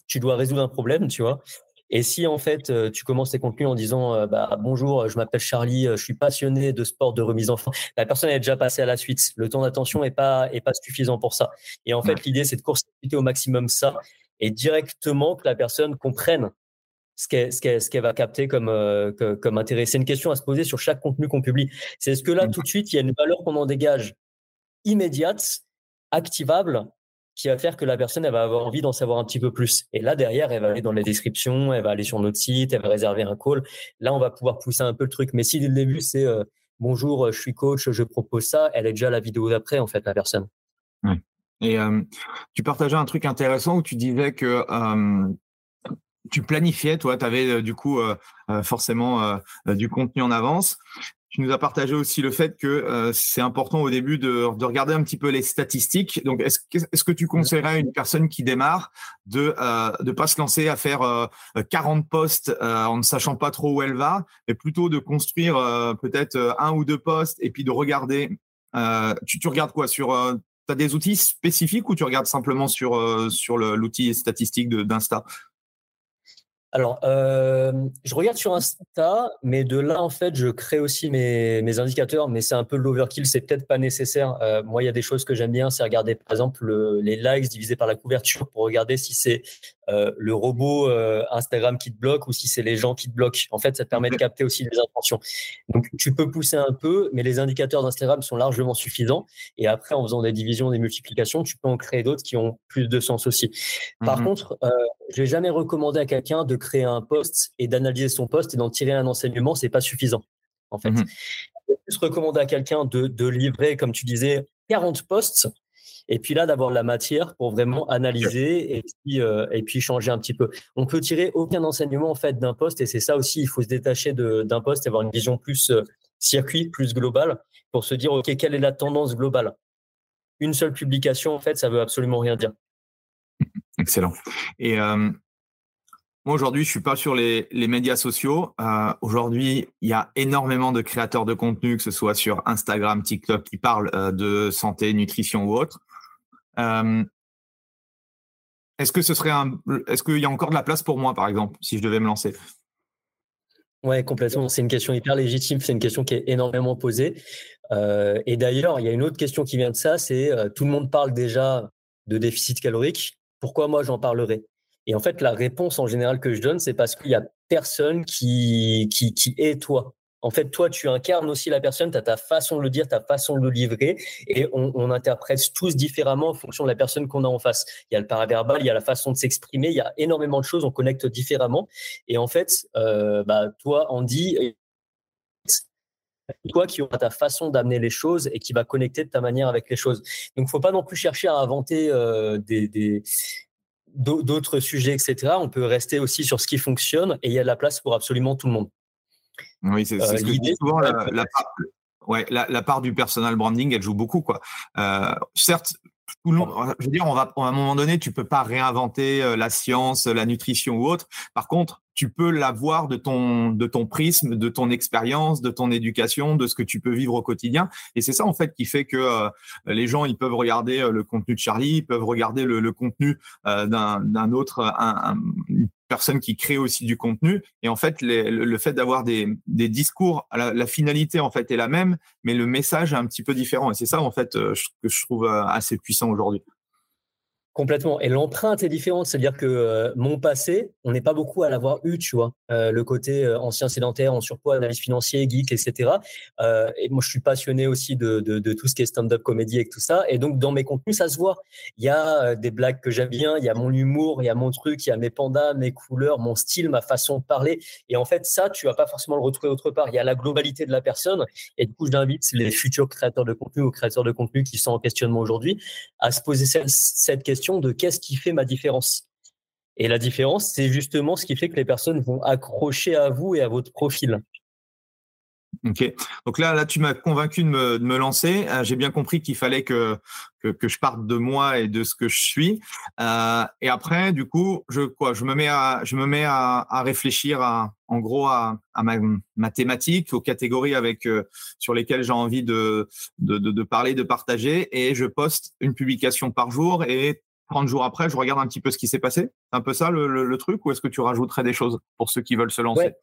S1: tu dois résoudre un problème, tu vois. Et si en fait euh, tu commences tes contenus en disant euh, bah, bonjour, je m'appelle Charlie, euh, je suis passionné de sport de remise en forme, la personne est déjà passée à la suite. Le temps d'attention est pas est pas suffisant pour ça. Et en fait, l'idée c'est de court au maximum ça et directement que la personne comprenne ce qu'elle ce va capter comme, euh, comme intérêt. C'est une question à se poser sur chaque contenu qu'on publie. C'est est-ce que là, tout de suite, il y a une valeur qu'on en dégage immédiate, activable, qui va faire que la personne, elle va avoir envie d'en savoir un petit peu plus? Et là, derrière, elle va aller dans les descriptions, elle va aller sur notre site, elle va réserver un call. Là, on va pouvoir pousser un peu le truc. Mais si dès le début, c'est euh, bonjour, je suis coach, je propose ça, elle est déjà la vidéo d'après, en fait, la personne.
S3: Et euh, tu partageais un truc intéressant où tu disais que tu planifiais, toi, tu avais euh, du coup euh, euh, forcément du contenu en avance. Tu nous as partagé aussi le fait que c'est important au début de, regarder un petit peu les statistiques. Donc, est-ce est que tu conseillerais à une personne qui démarre de ne pas se lancer à faire 40 postes en ne sachant pas trop où elle va, mais plutôt de construire peut-être un ou deux postes et puis de regarder. Tu, tu, regardes quoi sur Tu as des outils spécifiques ou tu regardes simplement sur, sur l'outil statistique d'Insta?
S1: Alors, euh, je regarde sur Insta, mais de là, en fait, je crée aussi mes, mes indicateurs, mais c'est un peu l'overkill, c'est peut-être pas nécessaire. Euh, moi, il y a des choses que j'aime bien, c'est regarder, par exemple, les likes divisés par la couverture pour regarder si c'est euh, le robot euh, Instagram qui te bloque ou si c'est les gens qui te bloquent. En fait, ça te permet de capter aussi des intentions. Donc, tu peux pousser un peu, mais les indicateurs d'Instagram sont largement suffisants. Et après, en faisant des divisions, des multiplications, tu peux en créer d'autres qui ont plus de sens aussi. Par mmh contre, euh, je n'ai jamais recommandé à quelqu'un de créer un post et d'analyser son post et d'en tirer un enseignement. C'est pas suffisant, en fait. Mmh je vais plus recommander à quelqu'un de, de livrer, comme tu disais, 40 posts et puis là, d'avoir la matière pour vraiment analyser et puis, euh, et puis changer un petit peu. On peut tirer aucun enseignement en fait d'un poste et c'est ça aussi, il faut se détacher d'un poste et avoir une vision plus euh, circuit, plus globale pour se dire, OK, quelle est la tendance globale? Une seule publication, en fait, ça veut absolument rien dire.
S3: Excellent. Et euh, moi, aujourd'hui, je suis pas sur les, les médias sociaux. Euh, aujourd'hui, il y a énormément de créateurs de contenu, que ce soit sur Instagram, TikTok, qui parlent euh, de santé, nutrition ou autre. Est-ce que ce serait un, est-ce qu'il y a encore de la place pour moi, par exemple, si je devais me lancer?
S1: Ouais, complètement. C'est une question hyper légitime. C'est une question qui est énormément posée. Et d'ailleurs, il y a une autre question qui vient de ça. C'est tout le monde parle déjà de déficit calorique. Pourquoi moi j'en parlerai Et en fait, la réponse en général que je donne, c'est parce qu'il y a personne qui, qui, qui est toi. En fait, toi, tu incarnes aussi la personne, tu as ta façon de le dire, ta façon de le livrer, et on, interprète tous différemment en fonction de la personne qu'on a en face. Il y a le paraverbal, il y a la façon de s'exprimer, il y a énormément de choses, on connecte différemment. Et en fait, euh, bah, toi, Andy, toi qui auras ta façon d'amener les choses et qui va connecter de ta manière avec les choses. Donc, il ne faut pas non plus chercher à inventer euh, d'autres sujets, etc. On peut rester aussi sur ce qui fonctionne et il y a de la place pour absolument tout le monde.
S3: Oui, c'est ce que je dis souvent. La, part, ouais, la, part du personal branding, elle joue beaucoup. Quoi. Euh, certes, tout le monde, je veux dire, on va, à un moment donné, tu peux pas réinventer euh, la science, la nutrition ou autre. Par contre, tu peux l'avoir de ton, de ton prisme, de ton expérience, de ton éducation, de ce que tu peux vivre au quotidien. Et c'est ça, en fait, qui fait que euh, les gens, ils peuvent regarder euh, le contenu de Charlie, ils peuvent regarder le, contenu euh, d'un autre, un, une personne qui crée aussi du contenu. Et en fait, le, fait d'avoir des, discours, la, la, finalité, en fait, est la même, mais le message est un petit peu différent. Et c'est ça, en fait, que je trouve assez puissant aujourd'hui.
S1: Complètement. Et l'empreinte est différente. C'est-à-dire que euh, mon passé, on n'est pas beaucoup à l'avoir eu, tu vois. Euh, le côté euh, ancien sédentaire, en surpoids, analyse financière, geek, etc. et moi, je suis passionné aussi de, de, tout ce qui est stand-up comédie et tout ça. Et donc, dans mes contenus, ça se voit. Il y a des blagues que j'aime bien, il y a mon humour, il y a mon truc, il y a mes pandas, mes couleurs, mon style, ma façon de parler. Et en fait, ça, tu vas pas forcément le retrouver autre part. Il y a la globalité de la personne. Et du coup, j'invite les futurs créateurs de contenu ou créateurs de contenu qui sont en questionnement aujourd'hui à se poser cette question de qu'est-ce qui fait ma différence. Et la différence, c'est justement ce qui fait que les personnes vont accrocher à vous et à votre profil.
S3: Ok. Donc là, là, tu m'as convaincu de me, lancer. Euh, j'ai bien compris qu'il fallait que, que, je parte de moi et de ce que je suis. Euh, et après, du coup, je quoi Je me mets à je me mets à, réfléchir à, en gros à, ma, thématique, aux catégories avec euh, sur lesquelles j'ai envie de de, de parler, de partager, et je poste une publication par jour. Et 30 jours après, je regarde un petit peu ce qui s'est passé. C'est un peu ça le, truc, ou est-ce que tu rajouterais des choses pour ceux qui veulent se lancer?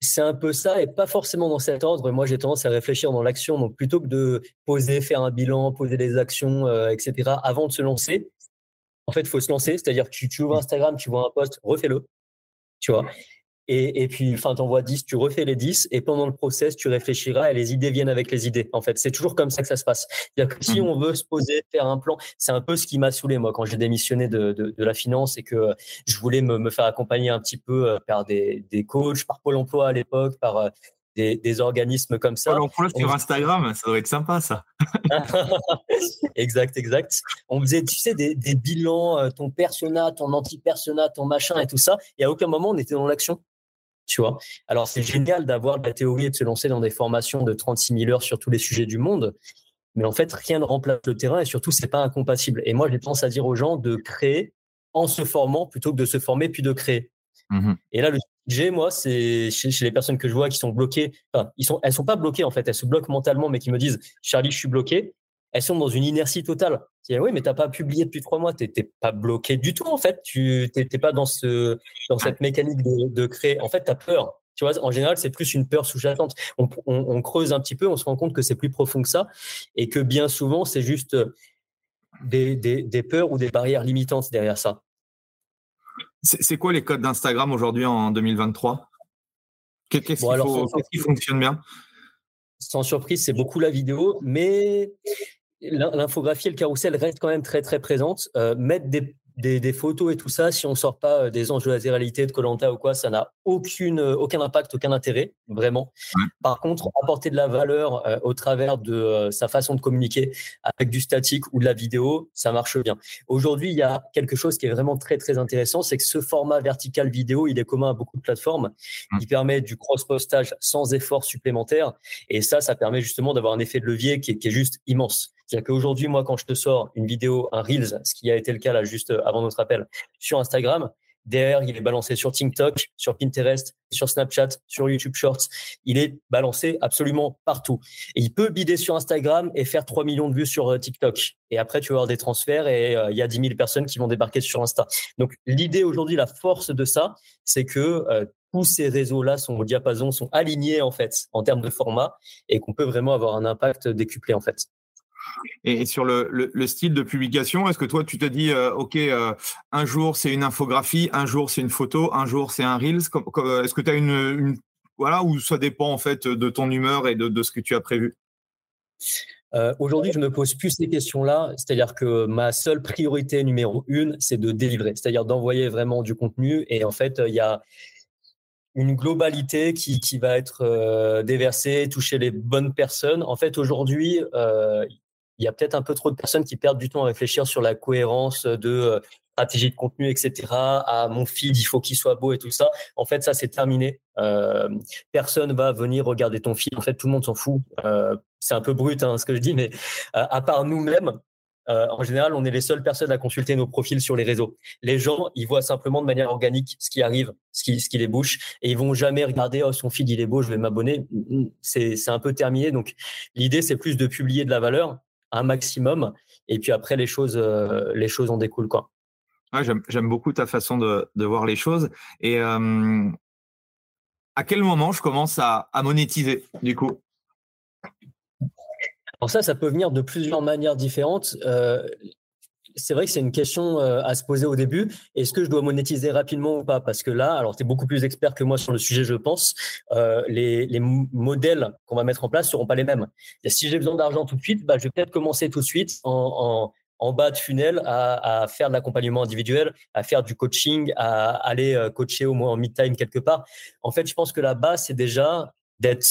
S1: C'est un peu ça et pas forcément dans cet ordre. Moi, j'ai tendance à réfléchir dans l'action. Donc, plutôt que de poser, faire un bilan, poser des actions, euh, etc., avant de se lancer, en fait, il faut se lancer. C'est-à-dire que tu, tu ouvres Instagram, tu vois un post, refais-le. Tu vois? Et, et, puis, enfin, t'envoies 10, tu refais les 10, et pendant le process, tu réfléchiras et les idées viennent avec les idées. En fait, c'est toujours comme ça que ça se passe. C'est-à-dire que si mmh. on veut se poser, faire un plan, c'est un peu ce qui m'a saoulé, moi, quand j'ai démissionné de, de, de, la finance et que je voulais me, me, faire accompagner un petit peu euh, par des, des coachs, par Pôle emploi à l'époque, par euh, des, des, organismes comme ça.
S3: Pôle emploi sur Instagram, ça doit être sympa, ça.
S1: exact, exact. On faisait, tu sais, des, des bilans, euh, ton persona, ton anti-persona, ton machin et tout ça. Et à aucun moment, on était dans l'action. Tu vois Alors, c'est génial d'avoir de la théorie et de se lancer dans des formations de 36 000 heures sur tous les sujets du monde. Mais en fait, rien ne remplace le terrain et surtout, c'est pas incompatible. Et moi, j'ai tendance à dire aux gens de créer en se formant plutôt que de se former puis de créer. Mmh et là, le sujet, moi, c'est chez, les personnes que je vois qui sont bloquées. Enfin, ils sont, elles sont pas bloquées en fait, elles se bloquent mentalement, mais qui me disent Charlie, je suis bloqué elles sont dans une inertie totale. oui, mais tu n'as pas publié depuis trois mois, tu n'es pas bloqué du tout en fait. Tu n'es pas dans, ce, dans cette mécanique de, créer. En fait, tu as peur. Tu vois, en général, c'est plus une peur sous-jacente. On, creuse un petit peu, on se rend compte que c'est plus profond que ça et que bien souvent, c'est juste des, des, peurs ou des barrières limitantes derrière ça.
S3: C'est quoi les codes d'Instagram aujourd'hui en 2023 Qu'est-ce qui fonctionne bien?
S1: Sans surprise, c'est beaucoup la vidéo, mais l'infographie et le carrousel restent quand même très très présentes. Euh, mettre des des, photos et tout ça, si on sort pas euh, des anges de la réalité de Colanta ou quoi, ça n'a aucune, euh, aucun impact, aucun intérêt, vraiment. Par contre, apporter de la valeur euh, au travers de sa façon de communiquer avec du statique ou de la vidéo, ça marche bien. Aujourd'hui, il y a quelque chose qui est vraiment très, très intéressant, c'est que ce format vertical vidéo, il est commun à beaucoup de plateformes. Il permet du cross-postage sans effort supplémentaire. Et ça, ça permet justement d'avoir un effet de levier qui est juste immense. C'est-à-dire qu'aujourd'hui, moi, quand je te sors une vidéo, un Reels, ce qui a été le cas là juste avant notre appel sur Instagram, Derrière, il est balancé sur TikTok, sur Pinterest, sur Snapchat, sur YouTube Shorts. Il est balancé absolument partout. Il peut bider sur Instagram et faire 3 millions de vues sur euh, TikTok. Et après, tu vas avoir des transferts et euh, il y a 10 000 personnes qui vont débarquer sur Insta. Donc, l'idée aujourd'hui, la force de ça, c'est que euh, tous ces réseaux-là sont au diapason, sont alignés en fait en termes de format et qu'on peut vraiment avoir un impact décuplé en fait.
S3: Et sur le, style de publication, est-ce que toi, tu te dis, euh, OK, euh, un jour, c'est une infographie, un jour, c'est une photo, un jour, c'est un Reels Est-ce que tu as une, Voilà, ou ça dépend en fait de ton humeur et de, ce que tu as prévu?
S1: Euh, Aujourd'hui, je ne pose plus ces questions-là. C'est-à-dire que ma seule priorité numéro une, c'est de délivrer, c'est-à-dire d'envoyer vraiment du contenu. Et en fait, il y a une globalité qui, qui va être déversée, toucher les bonnes personnes. En fait, aujourd'hui, il y a peut-être un peu trop de personnes qui perdent du temps à réfléchir sur la cohérence de euh, stratégie de contenu, etc. À mon feed, il faut qu'il soit beau et tout ça. En fait, ça, c'est terminé. Euh, personne va venir regarder ton feed. En fait, tout le monde s'en fout. Euh, c'est un peu brut hein, ce que je dis, mais à part nous-mêmes, en général, on est les seules personnes à consulter nos profils sur les réseaux. Les gens, ils voient simplement de manière organique ce qui arrive, ce qui, ce qui les bouche, et ils vont jamais regarder oh son feed il est beau, je vais m'abonner. C'est un peu terminé. Donc l'idée c'est plus de publier de la valeur un maximum. Et puis après, les choses, euh, les choses en découlent. Quoi.
S3: j'aime, beaucoup ta façon de, voir les choses. Et euh, à quel moment je commence à, monétiser, du coup?
S1: Alors ça, ça peut venir de plusieurs manières différentes. Euh, c'est vrai que c'est une question euh, à se poser au début. Est-ce que je dois monétiser rapidement ou pas? Parce que là, alors tu es beaucoup plus expert que moi sur le sujet, je pense. Euh, les, modèles qu'on va mettre en place seront pas les mêmes. Si j'ai besoin d'argent tout de suite, bah, je vais peut-être commencer tout de suite en, bas de funnel à, faire de l'accompagnement individuel, à faire du coaching, à aller euh, coacher au moins en mid-time quelque part. En fait, je pense que la base, c'est déjà d'être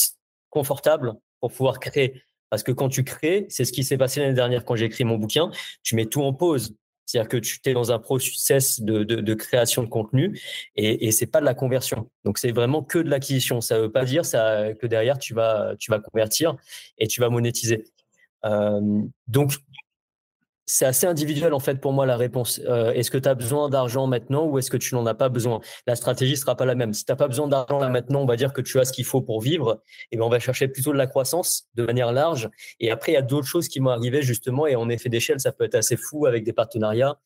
S1: confortable pour pouvoir créer. Parce que quand tu crées, c'est ce qui s'est passé l'année dernière quand j'ai écrit mon bouquin, tu mets tout en pause. C'est-à-dire que tu es dans un process de, création de contenu et, et c'est pas de la conversion. Donc c'est vraiment que de l'acquisition. Ça veut pas dire que derrière tu vas, tu vas convertir et tu vas monétiser. Euh, donc c'est assez individuel en fait pour moi la réponse. Euh, est-ce que tu as besoin d'argent maintenant ou est-ce que tu n'en as pas besoin? La stratégie sera pas la même. Si tu n'as pas besoin d'argent là maintenant, on va dire que tu as ce qu'il faut pour vivre. Et ben on va chercher plutôt de la croissance de manière large. Et après il y a d'autres choses qui vont arriver justement et en effet d'échelle ça peut être assez fou avec des partenariats,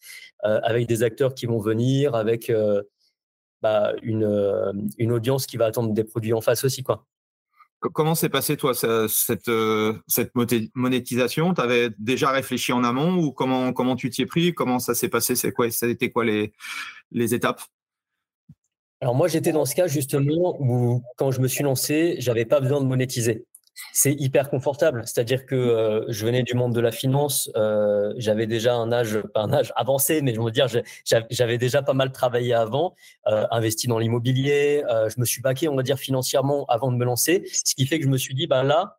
S1: euh, avec des acteurs qui vont venir, avec euh, bah, une, une audience qui va attendre des produits en face aussi quoi.
S3: Comment s'est passé toi cette, euh, cette monétisation? Tu avais déjà réfléchi en amont ou comment, comment tu t'y es pris? Comment ça s'est passé? C'est quoi Ça quoi les, les étapes?
S1: Alors moi j'étais dans ce cas justement où quand je me suis lancé, j'avais pas besoin de monétiser c'est hyper confortable. C'est-à-dire que euh, je venais du monde de la finance, euh, j'avais déjà un âge, pas un âge avancé, mais je veux dire, j'avais déjà pas mal travaillé avant, euh, investi dans l'immobilier, je me suis baqué, on va dire, financièrement avant de me lancer, ce qui fait que je me suis dit, bah là,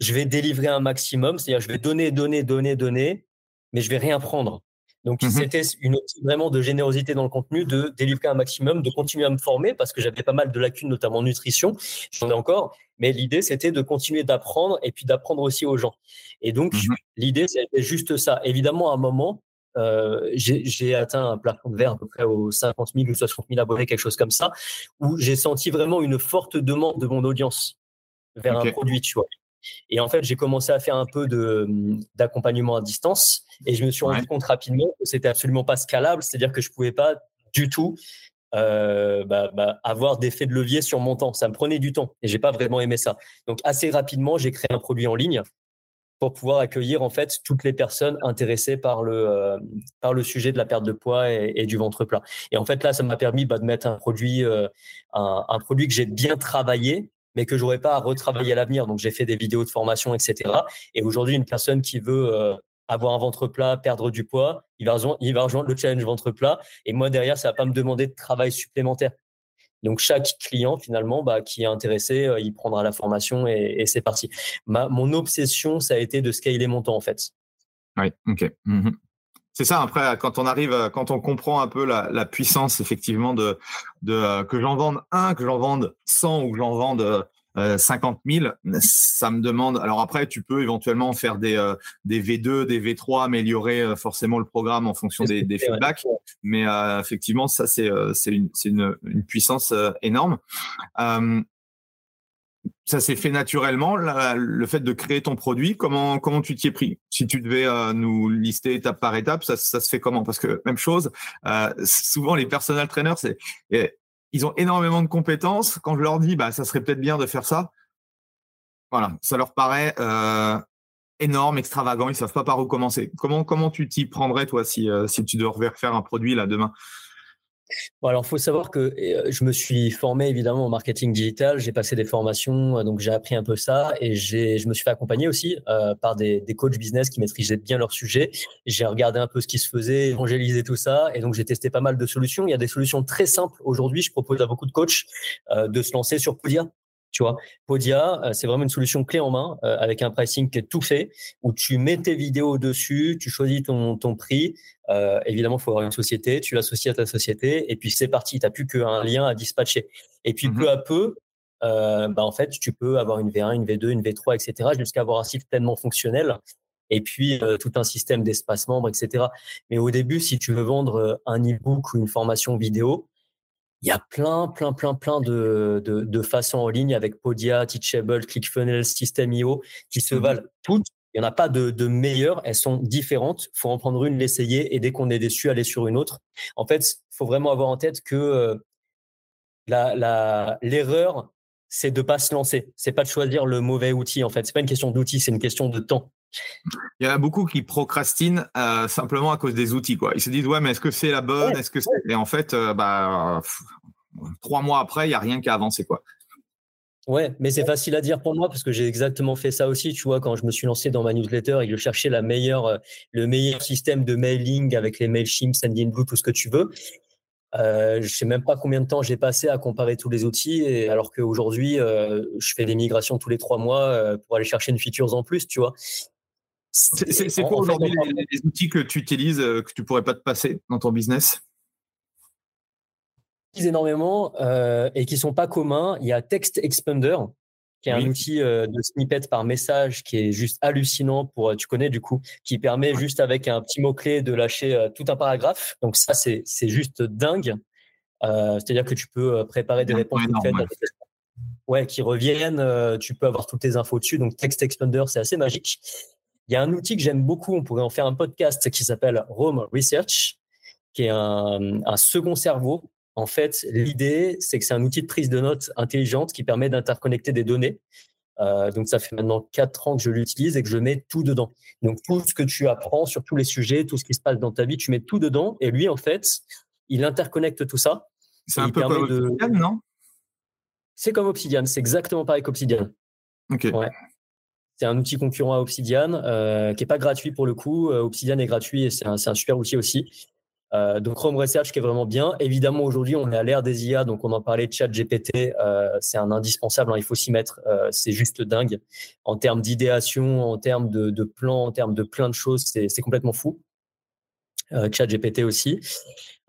S1: je vais délivrer un maximum, c'est-à-dire je vais donner, donner, donner, donner, mais je vais rien prendre. Donc, mmh c'était une optique vraiment de générosité dans le contenu, de délivrer un maximum, de continuer à me former parce que j'avais pas mal de lacunes, notamment en nutrition. J'en ai encore. Mais l'idée, c'était de continuer d'apprendre et puis d'apprendre aussi aux gens. Et donc, mmh l'idée, c'était juste ça. Évidemment, à un moment, euh, j'ai atteint un plafond de verre à peu près aux 50 000 ou 60 000 abonnés, quelque chose comme ça, où j'ai senti vraiment une forte demande de mon audience vers un produit, tu vois. Et en fait, j'ai commencé à faire un peu d'accompagnement à distance et je me suis rendu compte rapidement que c'était absolument pas scalable, c'est-à-dire que je pouvais pas du tout euh, bah, bah, avoir d'effet de levier sur mon temps. Ça me prenait du temps et j'ai pas vraiment aimé ça. Donc assez rapidement, j'ai créé un produit en ligne pour pouvoir accueillir en fait toutes les personnes intéressées par le euh, par le sujet de la perte de poids et, du ventre plat. Et en fait là, ça m'a permis bah, de mettre un produit euh, un, produit que j'ai bien travaillé mais que j'aurais pas à retravailler à l'avenir. Donc j'ai fait des vidéos de formation, etc. Et aujourd'hui, une personne qui veut euh, avoir un ventre plat, perdre du poids, il va, rejoindre, il va rejoindre le challenge ventre plat. Et moi, derrière, ça va pas me demander de travail supplémentaire. Donc chaque client finalement bah, qui est intéressé, euh, il prendra la formation et, c'est parti. Ma, mon obsession, ça a été de scaler mon temps en fait.
S3: Oui, ok. Mmh c'est ça. Après, quand on arrive, quand on comprend un peu la, puissance effectivement de, de euh, que j'en vende un, que j'en vende 100 ou que j'en vende 50 000, ça me demande. Alors après, tu peux éventuellement faire des, des V2, des V3, améliorer forcément le programme en fonction des, des feedbacks. Mais effectivement, ça, c'est une, une, une, puissance énorme ça s'est fait naturellement, le fait de créer ton produit. Comment, comment tu t'y es pris? Si tu devais euh, nous lister étape par étape, ça, ça, se fait comment? Parce que même chose, euh, souvent les personal trainers, ils ont énormément de compétences. Quand je leur dis, bah, ça serait peut-être bien de faire ça, voilà, ça leur paraît euh, énorme, extravagant. Ils savent pas par où commencer. Comment, comment tu t'y prendrais toi si, si tu devais refaire un produit là demain?
S1: Bon, alors, faut savoir que je me suis formé évidemment au marketing digital. J'ai passé des formations, donc j'ai appris un peu ça et je me suis fait accompagner aussi euh, par des, des, coachs business qui maîtrisaient bien leur sujet. J'ai regardé un peu ce qui se faisait, évangélisé tout ça et donc j'ai testé pas mal de solutions. Il y a des solutions très simples aujourd'hui. Je propose à beaucoup de coachs euh, de se lancer sur Podia tu vois, Podia, euh, c'est vraiment une solution clé en main euh, avec un pricing qui est tout fait, où tu mets tes vidéos dessus, tu choisis ton, ton prix. Euh, évidemment, il faut avoir une société, tu l'associes à ta société, et puis c'est parti. Tu n'as plus qu'un lien à dispatcher. Et puis mmh peu à peu, euh, bah, en fait, tu peux avoir une V1, une V2, une V3, etc., jusqu'à avoir un site pleinement fonctionnel. Et puis tout un système d'espace membre, etc. Mais au début, si tu veux vendre un e-book ou une formation vidéo, il y a plein, plein, plein, plein de, de, de façons en ligne avec Podia, Teachable, ClickFunnels, System.io qui se mmh valent toutes. Il n'y en a pas de, de meilleures, elles sont différentes. Il faut en prendre une, l'essayer et dès qu'on est déçu, aller sur une autre. En fait, il faut vraiment avoir en tête que euh, la, l'erreur, c'est de pas se lancer. C'est pas de choisir le mauvais outil. En fait, c'est pas une question d'outil, c'est une question de temps.
S3: Il y en a beaucoup qui procrastinent euh, simplement à cause des outils. Quoi. Ils se disent, ouais, mais est-ce que c'est la bonne? Est-ce que Et en fait, euh, bah, trois mois après, il n'y a rien qui a avancé. Quoi.
S1: Ouais, mais c'est facile à dire pour moi parce que j'ai exactement fait ça aussi. Tu vois, quand je me suis lancé dans ma newsletter et que je cherchais la meilleure, euh, le meilleur système de mailing avec les MailChimp, Sendinblue, tout ce que tu veux. Euh, je sais même pas combien de temps j'ai passé à comparer tous les outils, et alors qu'aujourd'hui, je fais des migrations tous les trois mois pour aller chercher une feature en plus, tu vois.
S3: C'est quoi aujourd'hui les, outils que tu utilises euh, que tu pourrais pas te passer dans ton business?
S1: Énormément euh, et qui sont pas communs. Il y a Text Expander, qui est un outil euh, de snippet par message qui est juste hallucinant pour, tu connais du coup, qui permet juste avec un petit mot-clé de lâcher tout un paragraphe. Donc ça, c'est juste dingue. C'est-à-dire que tu peux préparer des réponses ouais. qui reviennent. tu peux avoir toutes tes infos dessus. Donc Text Expander, c'est assez magique. Il y a un outil que j'aime beaucoup, on pourrait en faire un podcast qui s'appelle Rome Research, qui est un, second cerveau. En fait, l'idée, c'est que c'est un outil de prise de notes intelligente qui permet d'interconnecter des données. Euh, donc, ça fait maintenant quatre ans que je l'utilise et que je mets tout dedans. Donc, tout ce que tu apprends sur tous les sujets, tout ce qui se passe dans ta vie, tu mets tout dedans. Et lui, en fait, il interconnecte tout ça.
S3: C'est un peu comme Obsidian, non?
S1: C'est comme Obsidian, c'est exactement pareil qu'Obsidian.
S3: Ok. Ouais.
S1: C'est un outil concurrent à Obsidian euh, qui n'est pas gratuit pour le coup. Euh, Obsidian est gratuit et c'est un, super outil aussi. Euh, donc Chrome Research qui est vraiment bien. Évidemment, aujourd'hui, on est à l'ère des IA, donc on en parlait de chat GPT. c'est un indispensable, hein, il faut s'y mettre. c'est juste dingue. En termes d'idéation, en termes de, de plans, en termes de plein de choses, c'est complètement fou. chat GPT aussi.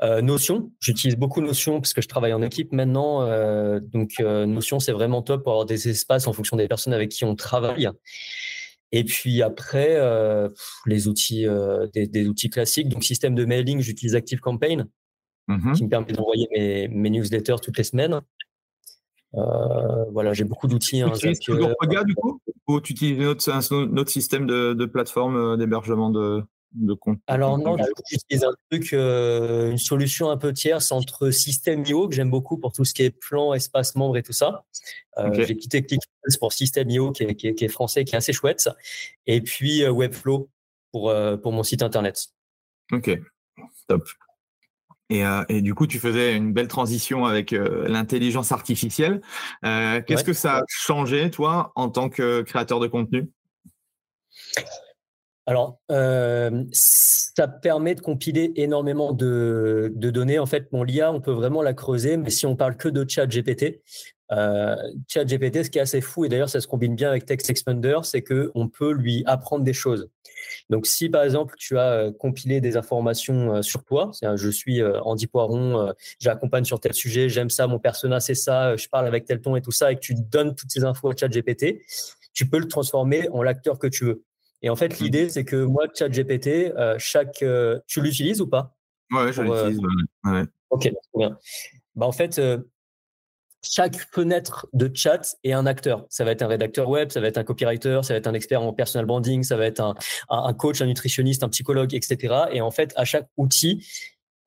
S1: Euh, Notion, j'utilise beaucoup Notion parce que je travaille en équipe maintenant. Euh, donc euh, Notion, c'est vraiment top pour avoir des espaces en fonction des personnes avec qui on travaille. Et puis après, les outils, des, outils classiques. Donc système de mailing, j'utilise ActiveCampaign mmh qui me permet d'envoyer mes, newsletters toutes les semaines. voilà, j'ai beaucoup d'outils.
S3: Hein, tu utilises toujours Podia du coup? Ou tu utilises notre, système de, de plateforme d'hébergement de,
S1: alors non, j'utilise un truc, euh, une solution un peu tierce entre System.io que j'aime beaucoup pour tout ce qui est plan, espace membre et tout ça. Euh, j'ai quitté ClickFunnels pour System.io qui est, qui, est, français, qui est assez chouette, et puis euh, Webflow pour pour mon site internet.
S3: Ok, top. Et, et, du coup, tu faisais une belle transition avec l'intelligence artificielle. Qu'est-ce que ça a changé, toi, en tant que créateur de contenu?
S1: Alors, euh, ça permet de compiler énormément de, données. En fait, mon l'IA, on peut vraiment la creuser, mais si on parle que de chat GPT, euh, ChatGPT, ce qui est assez fou, et d'ailleurs ça se combine bien avec Text Expander, c'est qu'on peut lui apprendre des choses. Donc si par exemple tu as euh, compilé des informations sur toi, je suis Andy Poiron, j'accompagne sur tel sujet, j'aime ça, mon persona c'est ça, je parle avec tel ton et tout ça, et que tu donnes toutes ces infos à ChatGPT, tu peux le transformer en l'acteur que tu veux. Et en fait, mmh. l'idée, c'est que moi, ChatGPT, chaque, tu l'utilises ou pas?
S3: Ouais, je l'utilise.
S1: Ok, bien. Bah, en fait, chaque fenêtre de chat est un acteur. Ça va être un rédacteur web, ça va être un copywriter, ça va être un expert en personal branding, ça va être un, coach, un nutritionniste, un psychologue, etc. Et en fait, à chaque outil,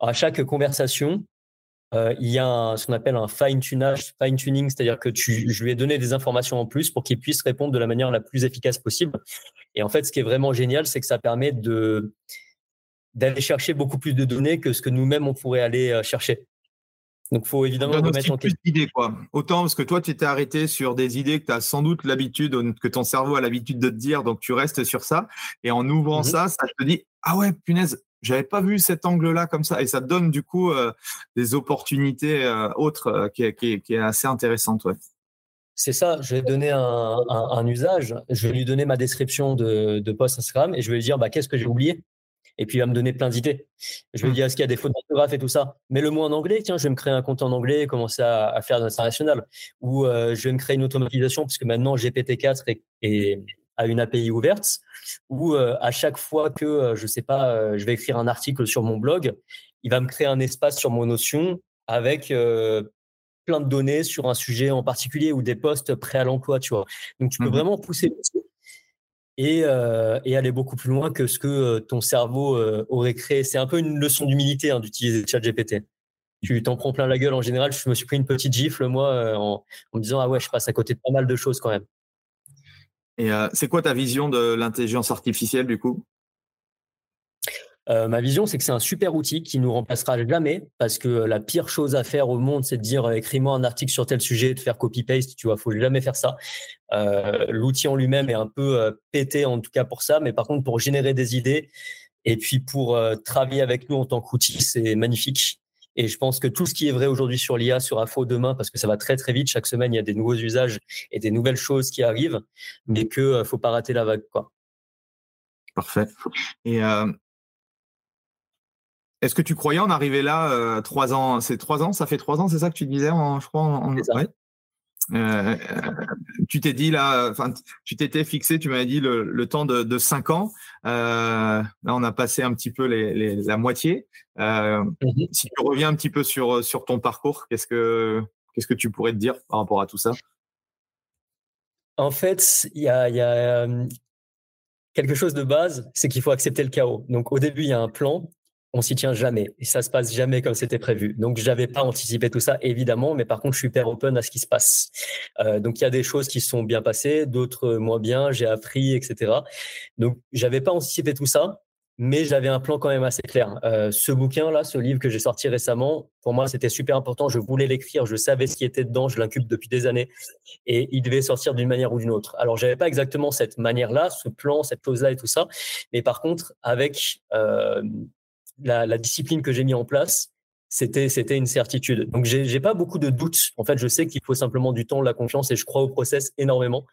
S1: à chaque conversation, euh, il y a ce qu'on appelle un fine tunage, fine tuning, c'est-à-dire que tu, je lui ai donné des informations en plus pour qu'il puisse répondre de la manière la plus efficace possible. Et en fait, ce qui est vraiment génial, c'est que ça permet de d'aller chercher beaucoup plus de données que ce que nous-mêmes on pourrait aller euh, chercher. Donc, il faut évidemment remettre en question.
S3: quoi. Autant parce que toi, tu t'es arrêté sur des idées que tu as sans doute l'habitude, que ton cerveau a l'habitude de te dire, donc tu restes sur ça. Et en ouvrant mmh ça, ça te dit Ah ouais, punaise, j'avais pas vu cet angle-là comme ça. Et ça donne du coup euh, des opportunités euh, autres euh, qui, est assez intéressante. Ouais.
S1: C'est ça, je vais donner un, usage, je vais lui donner ma description de, de post Instagram et je vais lui dire bah, qu'est-ce que j'ai oublié? Et puis il va me donner plein d'idées. Je vais lui mmh. dire est-ce qu'il y a des fautes d'orthographe et tout ça? Mais le mot en anglais, tiens, je vais me créer un compte en anglais et commencer à, faire de l'international. Ou je vais me créer une automatisation puisque maintenant GPT-4 est, a une API ouverte. Ou euh, à chaque fois que, euh, je sais pas, je vais écrire un article sur mon blog, il va me créer un espace sur mon Notion avec plein de données sur un sujet en particulier ou des postes prêts à l'emploi, tu vois. Donc tu peux mmh vraiment pousser euh, et, aller beaucoup plus loin que ce que euh, ton cerveau euh, aurait créé. C'est un peu une leçon d'humilité hein, d'utiliser ChatGPT. Tu t'en prends plein la gueule en général. Je me suis pris une petite gifle, moi, en, me disant Ah ouais, je passe à côté de pas mal de choses quand même.
S3: Et c'est quoi ta vision de l'intelligence artificielle du coup?
S1: Euh, ma vision, c'est que c'est un super outil qui nous remplacera jamais parce que la pire chose à faire au monde, c'est de dire euh, écris-moi un article sur tel sujet, de faire copy-paste. Tu vois, faut jamais faire ça. Euh, l'outil en lui-même est un peu pété, en tout cas pour ça. Mais par contre, pour générer des idées et puis pour travailler avec nous en tant qu'outil, c'est magnifique. Et je pense que tout ce qui est vrai aujourd'hui sur l'IA sera faux demain parce que ça va très très vite. Chaque semaine, il y a des nouveaux usages et des nouvelles choses qui arrivent, mais que faut pas rater la vague, quoi.
S3: Parfait. Et est-ce que tu croyais en arriver là euh, trois ans? C'est trois ans? Ça fait trois ans, c'est ça que tu disais, je crois. En, euh, tu t'es dit là, enfin, tu t'étais fixé, tu m'avais dit le, temps de, cinq ans. Euh, là, on a passé un petit peu la moitié. Mmh si tu reviens un petit peu sur, sur ton parcours, qu'est-ce que qu'est-ce que tu pourrais te dire par rapport à tout ça?
S1: En fait, il y a, y a quelque chose de base, c'est qu'il faut accepter le chaos. Donc, au début, il y a un plan on s'y tient jamais et ça se passe jamais comme c'était prévu. Donc j'avais pas anticipé tout ça évidemment, mais par contre je suis hyper open à ce qui se passe. Euh, donc il y a des choses qui sont bien passées, d'autres moins bien. J'ai appris, etc. Donc j'avais pas anticipé tout ça, mais j'avais un plan quand même assez clair. Euh, ce bouquin là, ce livre que j'ai sorti récemment, pour moi c'était super important. Je voulais l'écrire, je savais ce qui était dedans, je l'incube depuis des années et il devait sortir d'une manière ou d'une autre. Alors j'avais pas exactement cette manière là, ce plan, cette chose là et tout ça, mais par contre avec euh, la, discipline que j'ai mis en place, c'était c'était une certitude. Donc j'ai j'ai pas beaucoup de doutes. En fait, je sais qu'il faut simplement du temps, la confiance et je crois au process énormément.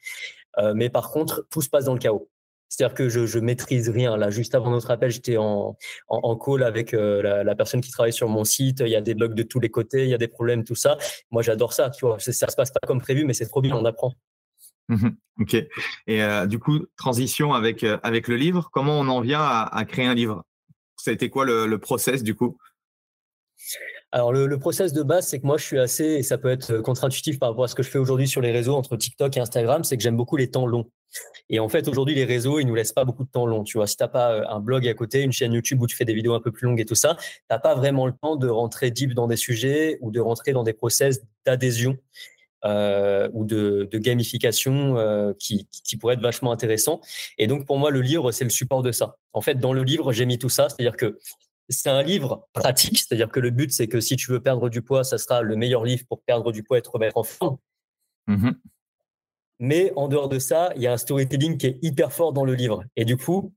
S1: Euh, mais par contre, tout se passe dans le chaos. C'est-à-dire que je, je maîtrise rien. Là, juste avant notre appel, j'étais en, en, call avec euh, la, personne qui travaille sur mon site. Il y a des bugs de tous les côtés, il y a des problèmes, tout ça. Moi, j'adore ça. Tu vois, ça, se passe pas comme prévu, mais c'est trop bien, on apprend.
S3: Mmh ok. Et euh, du coup, transition avec avec le livre. Comment on en vient à créer un livre? Ça a été quoi le, process du coup?
S1: Alors le, process de base, c'est que moi je suis assez, et ça peut être contre-intuitif par rapport à ce que je fais aujourd'hui sur les réseaux entre TikTok et Instagram, c'est que j'aime beaucoup les temps longs. Et en fait aujourd'hui les réseaux, ils nous laissent pas beaucoup de temps long. Tu vois, si t'as pas euh, un blog à côté, une chaîne YouTube où tu fais des vidéos un peu plus longues et tout ça, t'as pas vraiment le temps de rentrer deep dans des sujets ou de rentrer dans des process d'adhésion euh, ou de, gamification euh, qui, qui pourrait être vachement intéressant. Et donc pour moi, le livre, c'est le support de ça. En fait, dans le livre, j'ai mis tout ça, c'est-à-dire que c'est un livre pratique, c'est-à-dire que le but, c'est que si tu veux perdre du poids, ça sera le meilleur livre pour perdre du poids et te remettre en forme. Mmh Mais en dehors de ça, il y a un storytelling qui est hyper fort dans le livre. Et du coup,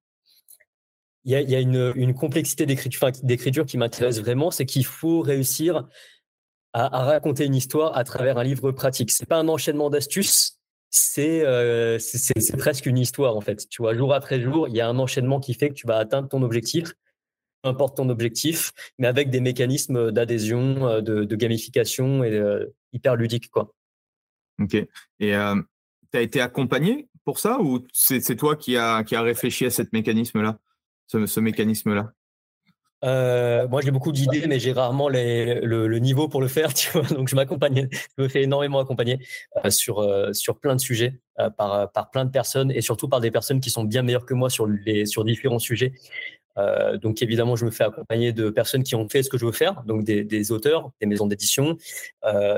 S1: il y a, une, une complexité d'écriture qui m'intéresse vraiment, c'est qu'il faut réussir à, raconter une histoire à travers un livre pratique. C'est pas un enchaînement d'astuces, c'est c'est presque une histoire en fait. Tu vois, jour après jour, il y a un enchaînement qui fait que tu vas atteindre ton objectif, peu importe ton objectif, mais avec des mécanismes d'adhésion, de, de, gamification et hyper ludiques quoi.
S3: Ok. Et tu as été accompagné pour ça ou c'est toi qui a qui a réfléchi à ce mécanisme là, ce mécanisme là
S1: euh, moi, j'ai beaucoup d'idées, mais j'ai rarement le, niveau pour le faire. Donc, je m'accompagne, je me fais énormément accompagner euh, sur, euh, sur plein de sujets, par, par plein de personnes et surtout par des personnes qui sont bien meilleures que moi sur, les, sur différents sujets. donc, évidemment, je me fais accompagner de personnes qui ont fait ce que je veux faire, donc des, des auteurs, des maisons d'édition,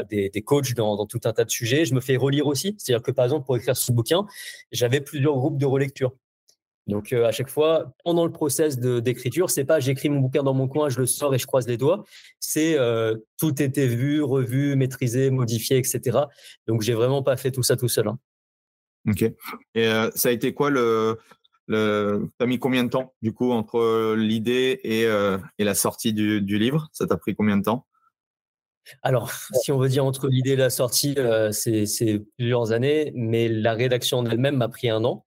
S1: des, des, coachs dans, dans, tout un tas de sujets. Je me fais relire aussi. C'est-à-dire que, par exemple, pour écrire ce bouquin, j'avais plusieurs groupes de relecture. Donc euh, à chaque fois, pendant le process d'écriture, c'est pas j'écris mon bouquin dans mon coin, je le sors et je croise les doigts. C'est euh, tout était vu, revu, maîtrisé, modifié, etc. Donc j'ai vraiment pas fait tout ça tout seul. Hein.
S3: Ok. Et euh, ça a été quoi le, le T'as mis combien de temps du coup entre l'idée et, et, la sortie du, du livre? Ça t'a pris combien de temps?
S1: Alors, si on veut dire entre l'idée et la sortie, c'est plusieurs années, mais la rédaction en elle-même m'a pris un an.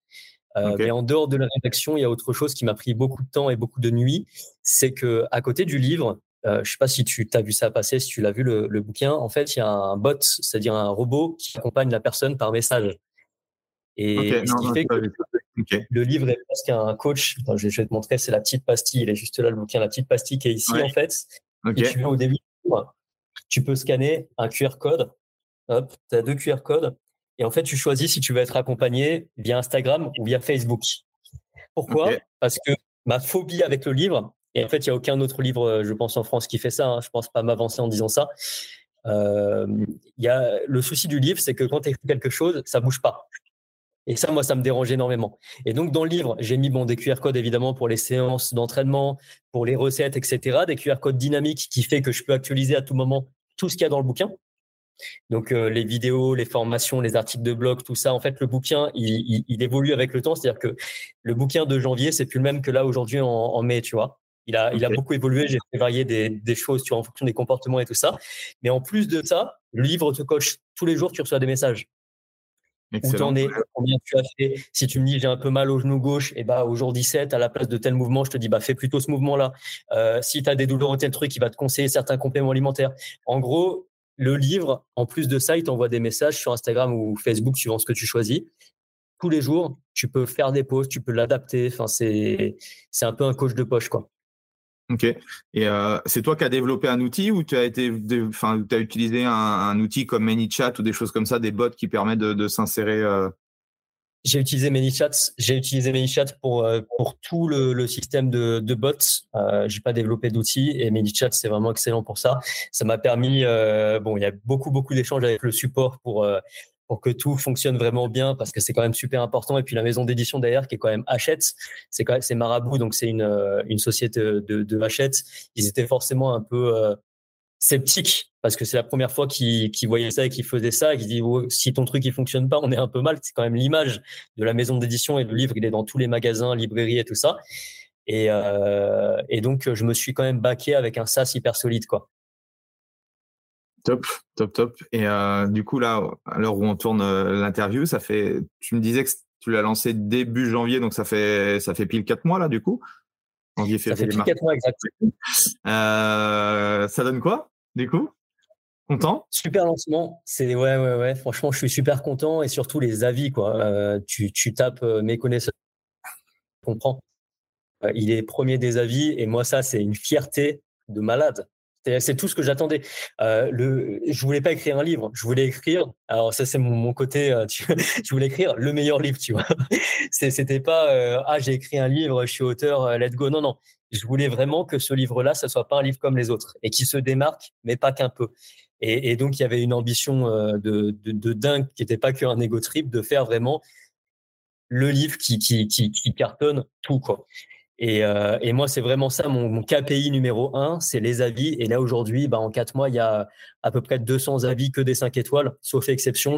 S1: Euh, mais en dehors de la rédaction, il y a autre chose qui m'a pris beaucoup de temps et beaucoup de nuits. C'est que à côté du livre, euh, je ne sais pas si tu as vu ça passer, si tu l'as vu le, le, bouquin, en fait, il y a un bot, c'est-à-dire un robot qui accompagne la personne par message. Et ce qui fait que le livre est presque un coach. je, vais, te montrer, c'est la petite pastille. Il est juste là, le bouquin, la petite pastille qui est ici, en fait. Et tu vois au début, tu peux scanner un QR code. Hop, tu as deux QR codes. Et en fait, tu choisis si tu veux être accompagné via Instagram ou via Facebook. Pourquoi? Parce que ma phobie avec le livre, et en fait, il n'y a aucun autre livre, euh, je pense, en France qui fait ça, hein, je ne pense pas m'avancer en disant ça. Euh, y a, le souci du livre, c'est que quand tu écris quelque chose, ça bouge pas. Et ça, moi, ça me dérange énormément. Et donc, dans le livre, j'ai mis bon, des QR codes, évidemment, pour les séances d'entraînement, pour les recettes, etc. Des QR codes dynamiques qui fait que je peux actualiser à tout moment tout ce qu'il y a dans le bouquin. Donc euh, les vidéos, les formations, les articles de blog, tout ça, en fait, le bouquin, il, il, évolue avec le temps. C'est-à-dire que le bouquin de janvier, c'est plus le même que là aujourd'hui en, en, mai, tu vois. Il a, il a beaucoup évolué. J'ai fait varier des, des choses tu vois, en fonction des comportements et tout ça. Mais en plus de ça, le livre te coche tous les jours, tu reçois des messages. Où tu en es, combien tu as fait. Si tu me dis j'ai un peu mal au genou gauche, et bah au jour 17, à la place de tel mouvement, je te dis bah fais plutôt ce mouvement-là. Euh, si tu as des douleurs ou tel truc, il va te conseiller certains compléments alimentaires. En gros, le livre, en plus de ça, il t'envoie des messages sur Instagram ou Facebook, suivant ce que tu choisis. Tous les jours, tu peux faire des pauses, tu peux l'adapter. Enfin, c'est, un peu un coach de poche, quoi.
S3: Ok. Et euh, c'est toi qui as développé un outil ou tu as été, utilisé un, outil comme ManyChat ou des choses comme ça, des bots qui permettent de, s'insérer euh,
S1: j'ai utilisé ManyChat. J'ai utilisé ManyChat pour euh, pour tout le, le système de, de bots. Euh, j'ai pas développé d'outils et ManyChat c'est vraiment excellent pour ça. Ça m'a permis. Euh, bon, il y a beaucoup beaucoup d'échanges avec le support pour euh, pour que tout fonctionne vraiment bien parce que c'est quand même super important. Et puis la maison d'édition derrière qui est quand même Hachette, c'est quand c'est Marabout donc c'est une une société de, de Hachette. Ils étaient forcément un peu sceptique parce que c'est la première fois qu'il voyait ça et qu'il faisait ça et qu'il dit si ton truc il fonctionne pas on est un peu mal. C'est quand même l'image de la maison d'édition et le livre il est dans tous les magasins librairies et tout ça. Et, euh, donc je me suis quand même baqué avec un SaaS hyper solide quoi.
S3: Top top top. Et euh, du coup là à l'heure où on tourne euh, l'interview ça fait tu me disais que tu l'as lancé début janvier donc ça fait ça fait pile quatre mois là du coup
S1: janvier février
S3: euh, ça donne quoi du coup? Content?
S1: Super lancement. C'est ouais, ouais, ouais. Franchement, je suis super content et surtout les avis, quoi. Euh, tu, tu tapes euh, mes connaissances, comprends. Il est premier des avis et moi, ça, c'est une fierté de malade. C'est tout ce que j'attendais. Euh, le, je voulais pas écrire un livre, je voulais écrire. Alors ça c'est mon, mon, côté. Euh, tu, je voulais écrire le meilleur livre, tu vois. C'était pas euh, ah j'ai écrit un livre, je suis auteur, euh, let's go. Non non, je voulais vraiment que ce livre-là, ça soit pas un livre comme les autres et qui se démarque, mais pas qu'un peu. Et, donc, il y avait une ambition de, dingue qui n'était pas qu'un ego trip, de faire vraiment le livre qui, qui, qui, qui cartonne tout, quoi. Et, euh, et moi, c'est vraiment ça, mon, mon, KPI numéro un, c'est les avis. Et là, aujourd'hui, bah, en quatre mois, il y a à peu près 200 avis que des cinq étoiles, sauf exception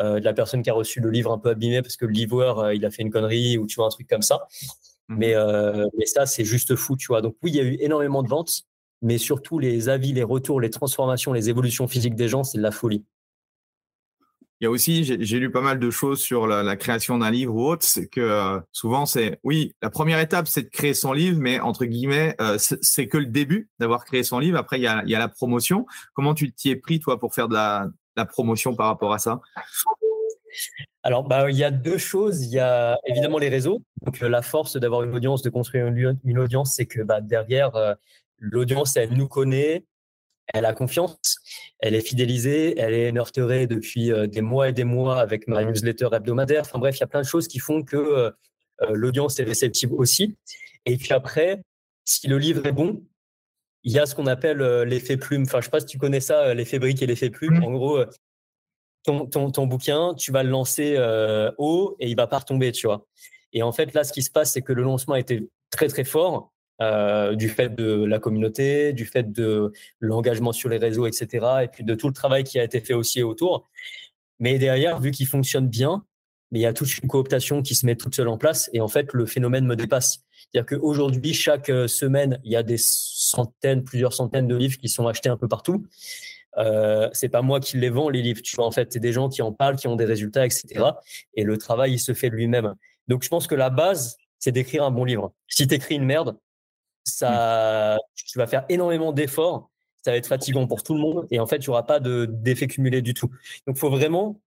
S1: euh, de la personne qui a reçu le livre un peu abîmé parce que le livreur, euh, il a fait une connerie ou tu vois, un truc comme ça. Mmh mais, euh, mais ça, c'est juste fou, tu vois. Donc oui, il y a eu énormément de ventes, mais surtout les avis, les retours, les transformations, les évolutions physiques des gens, c'est de la folie.
S3: Il y a aussi, j'ai lu pas mal de choses sur la, création d'un livre ou autre, c'est que euh, souvent c'est, oui, la première étape c'est de créer son livre, mais entre guillemets, euh, c'est que le début d'avoir créé son livre. Après, il y a, la promotion. Comment tu t'y es pris, toi, pour faire de la, promotion par rapport à ça?
S1: Alors, bah, il y a deux choses. Il y a évidemment les réseaux. Donc, euh, la force d'avoir une audience, de construire une, audience, c'est que bah, derrière, l'audience, elle nous connaît, elle a confiance, elle est fidélisée, elle est nurturée depuis euh, des mois et des mois avec ma newsletter hebdomadaire. Enfin bref, il y a plein de choses qui font que euh, euh, l'audience est réceptive aussi. Et puis après, si le livre est bon, il y a ce qu'on appelle l'effet plume. Enfin, je sais pas si tu connais ça, l'effet brique et l'effet plume. Mmh. En gros, ton, ton, ton, bouquin, tu vas le lancer haut et il va pas retomber, tu vois. Et en fait, là, ce qui se passe, c'est que le lancement a été très, très fort. Euh, du fait de la communauté, du fait de l'engagement sur les réseaux, etc. Et puis de tout le travail qui a été fait aussi autour. Mais derrière, vu qu'il fonctionne bien, mais il y a toute une cooptation qui se met toute seule en place. Et en fait, le phénomène me dépasse. C'est-à-dire qu'aujourd'hui, chaque euh, semaine, il y a des centaines, plusieurs centaines de livres qui sont achetés un peu partout. Euh, c'est pas moi qui les vends les livres, tu vois. En fait, c'est des gens qui en parlent, qui ont des résultats, etc. Et le travail, il se fait lui-même. Donc, je pense que la base, c'est d'écrire un bon livre. Si tu une merde, ça, tu vas faire énormément d'efforts, ça va être fatigant pour tout le monde et en fait, tu n'auras pas d'effet cumulé du tout. Donc, il faut vraiment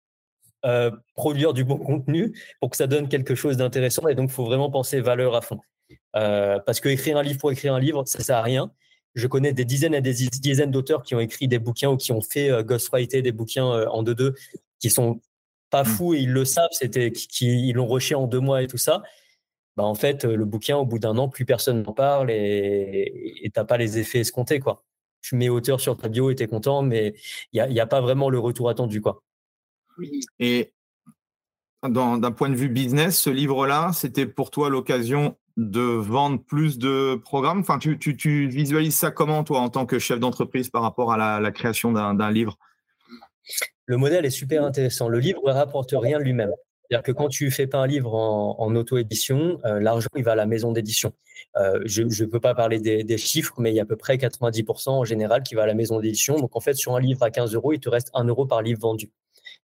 S1: euh, produire du bon contenu pour que ça donne quelque chose d'intéressant et donc, il faut vraiment penser valeur à fond. Euh, parce que écrire un livre pour écrire un livre, ça ne sert à rien. Je connais des dizaines et des dizaines d'auteurs qui ont écrit des bouquins ou qui ont fait euh, ghostwriter des bouquins en deux-deux qui sont pas mmh. fous et ils le savent, c'était qui, ils l'ont rushé en deux mois et tout ça. Bah, en fait, le bouquin, au bout d'un an, plus personne n'en parle et tu n'as pas les effets escomptés. Quoi. Tu mets auteur sur ta bio et tu es content, mais il n'y a, a, pas vraiment le retour attendu. Quoi.
S3: Et d'un point de vue business, ce livre-là, c'était pour toi l'occasion de vendre plus de programmes? Enfin, tu, tu, visualises ça comment, toi, en tant que chef d'entreprise par rapport à la, la création d'un livre?
S1: Le modèle est super intéressant. Le livre ne rapporte rien lui-même. C'est-à-dire que quand tu fais pas un livre en, auto-édition, euh, l'argent il va à la maison d'édition. Euh, je ne peux pas parler des, chiffres, mais il y a à peu près 90% en général qui va à la maison d'édition. Donc en fait, sur un livre à 15 euros, il te reste 1 euro par livre vendu.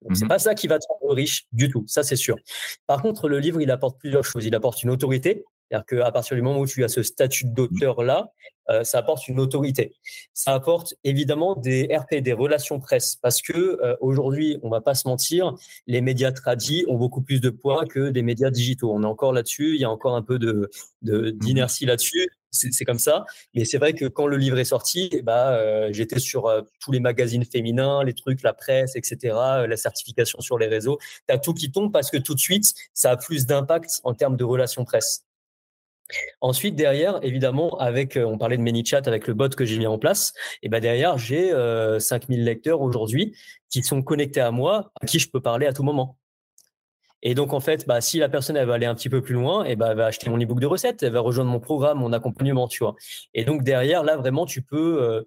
S1: Donc c'est mmh pas ça qui va te rendre riche du tout, ça c'est sûr. Par contre, le livre, il apporte plusieurs choses. Il apporte une autorité, c'est-à-dire qu'à partir du moment où tu as ce statut d'auteur-là, euh, ça apporte une autorité. Ça apporte évidemment des RP, des relations presse, parce que euh, aujourd'hui, on va pas se mentir, les médias tradis ont beaucoup plus de poids que des médias digitaux. On est encore là-dessus, il y a encore un peu de d'inertie là-dessus. C'est comme ça. Mais c'est vrai que quand le livre est sorti, bah, euh, j'étais sur tous les magazines féminins, les trucs, la presse, etc., la certification sur les réseaux. Tu as tout qui tombe parce que tout de suite, ça a plus d'impact en termes de relations presse. Ensuite, derrière, évidemment, avec, euh, on parlait de ManyChat avec le bot que j'ai mis en place, et ben derrière, j'ai 5000 euh, lecteurs aujourd'hui qui sont connectés à moi, à qui je peux parler à tout moment. Et donc, en fait, bah, si la personne elle va aller un petit peu plus loin, et ben elle va acheter mon ebook de recettes, elle va rejoindre mon programme, mon accompagnement, tu vois. Et donc, derrière, là, vraiment, tu peux. Euh,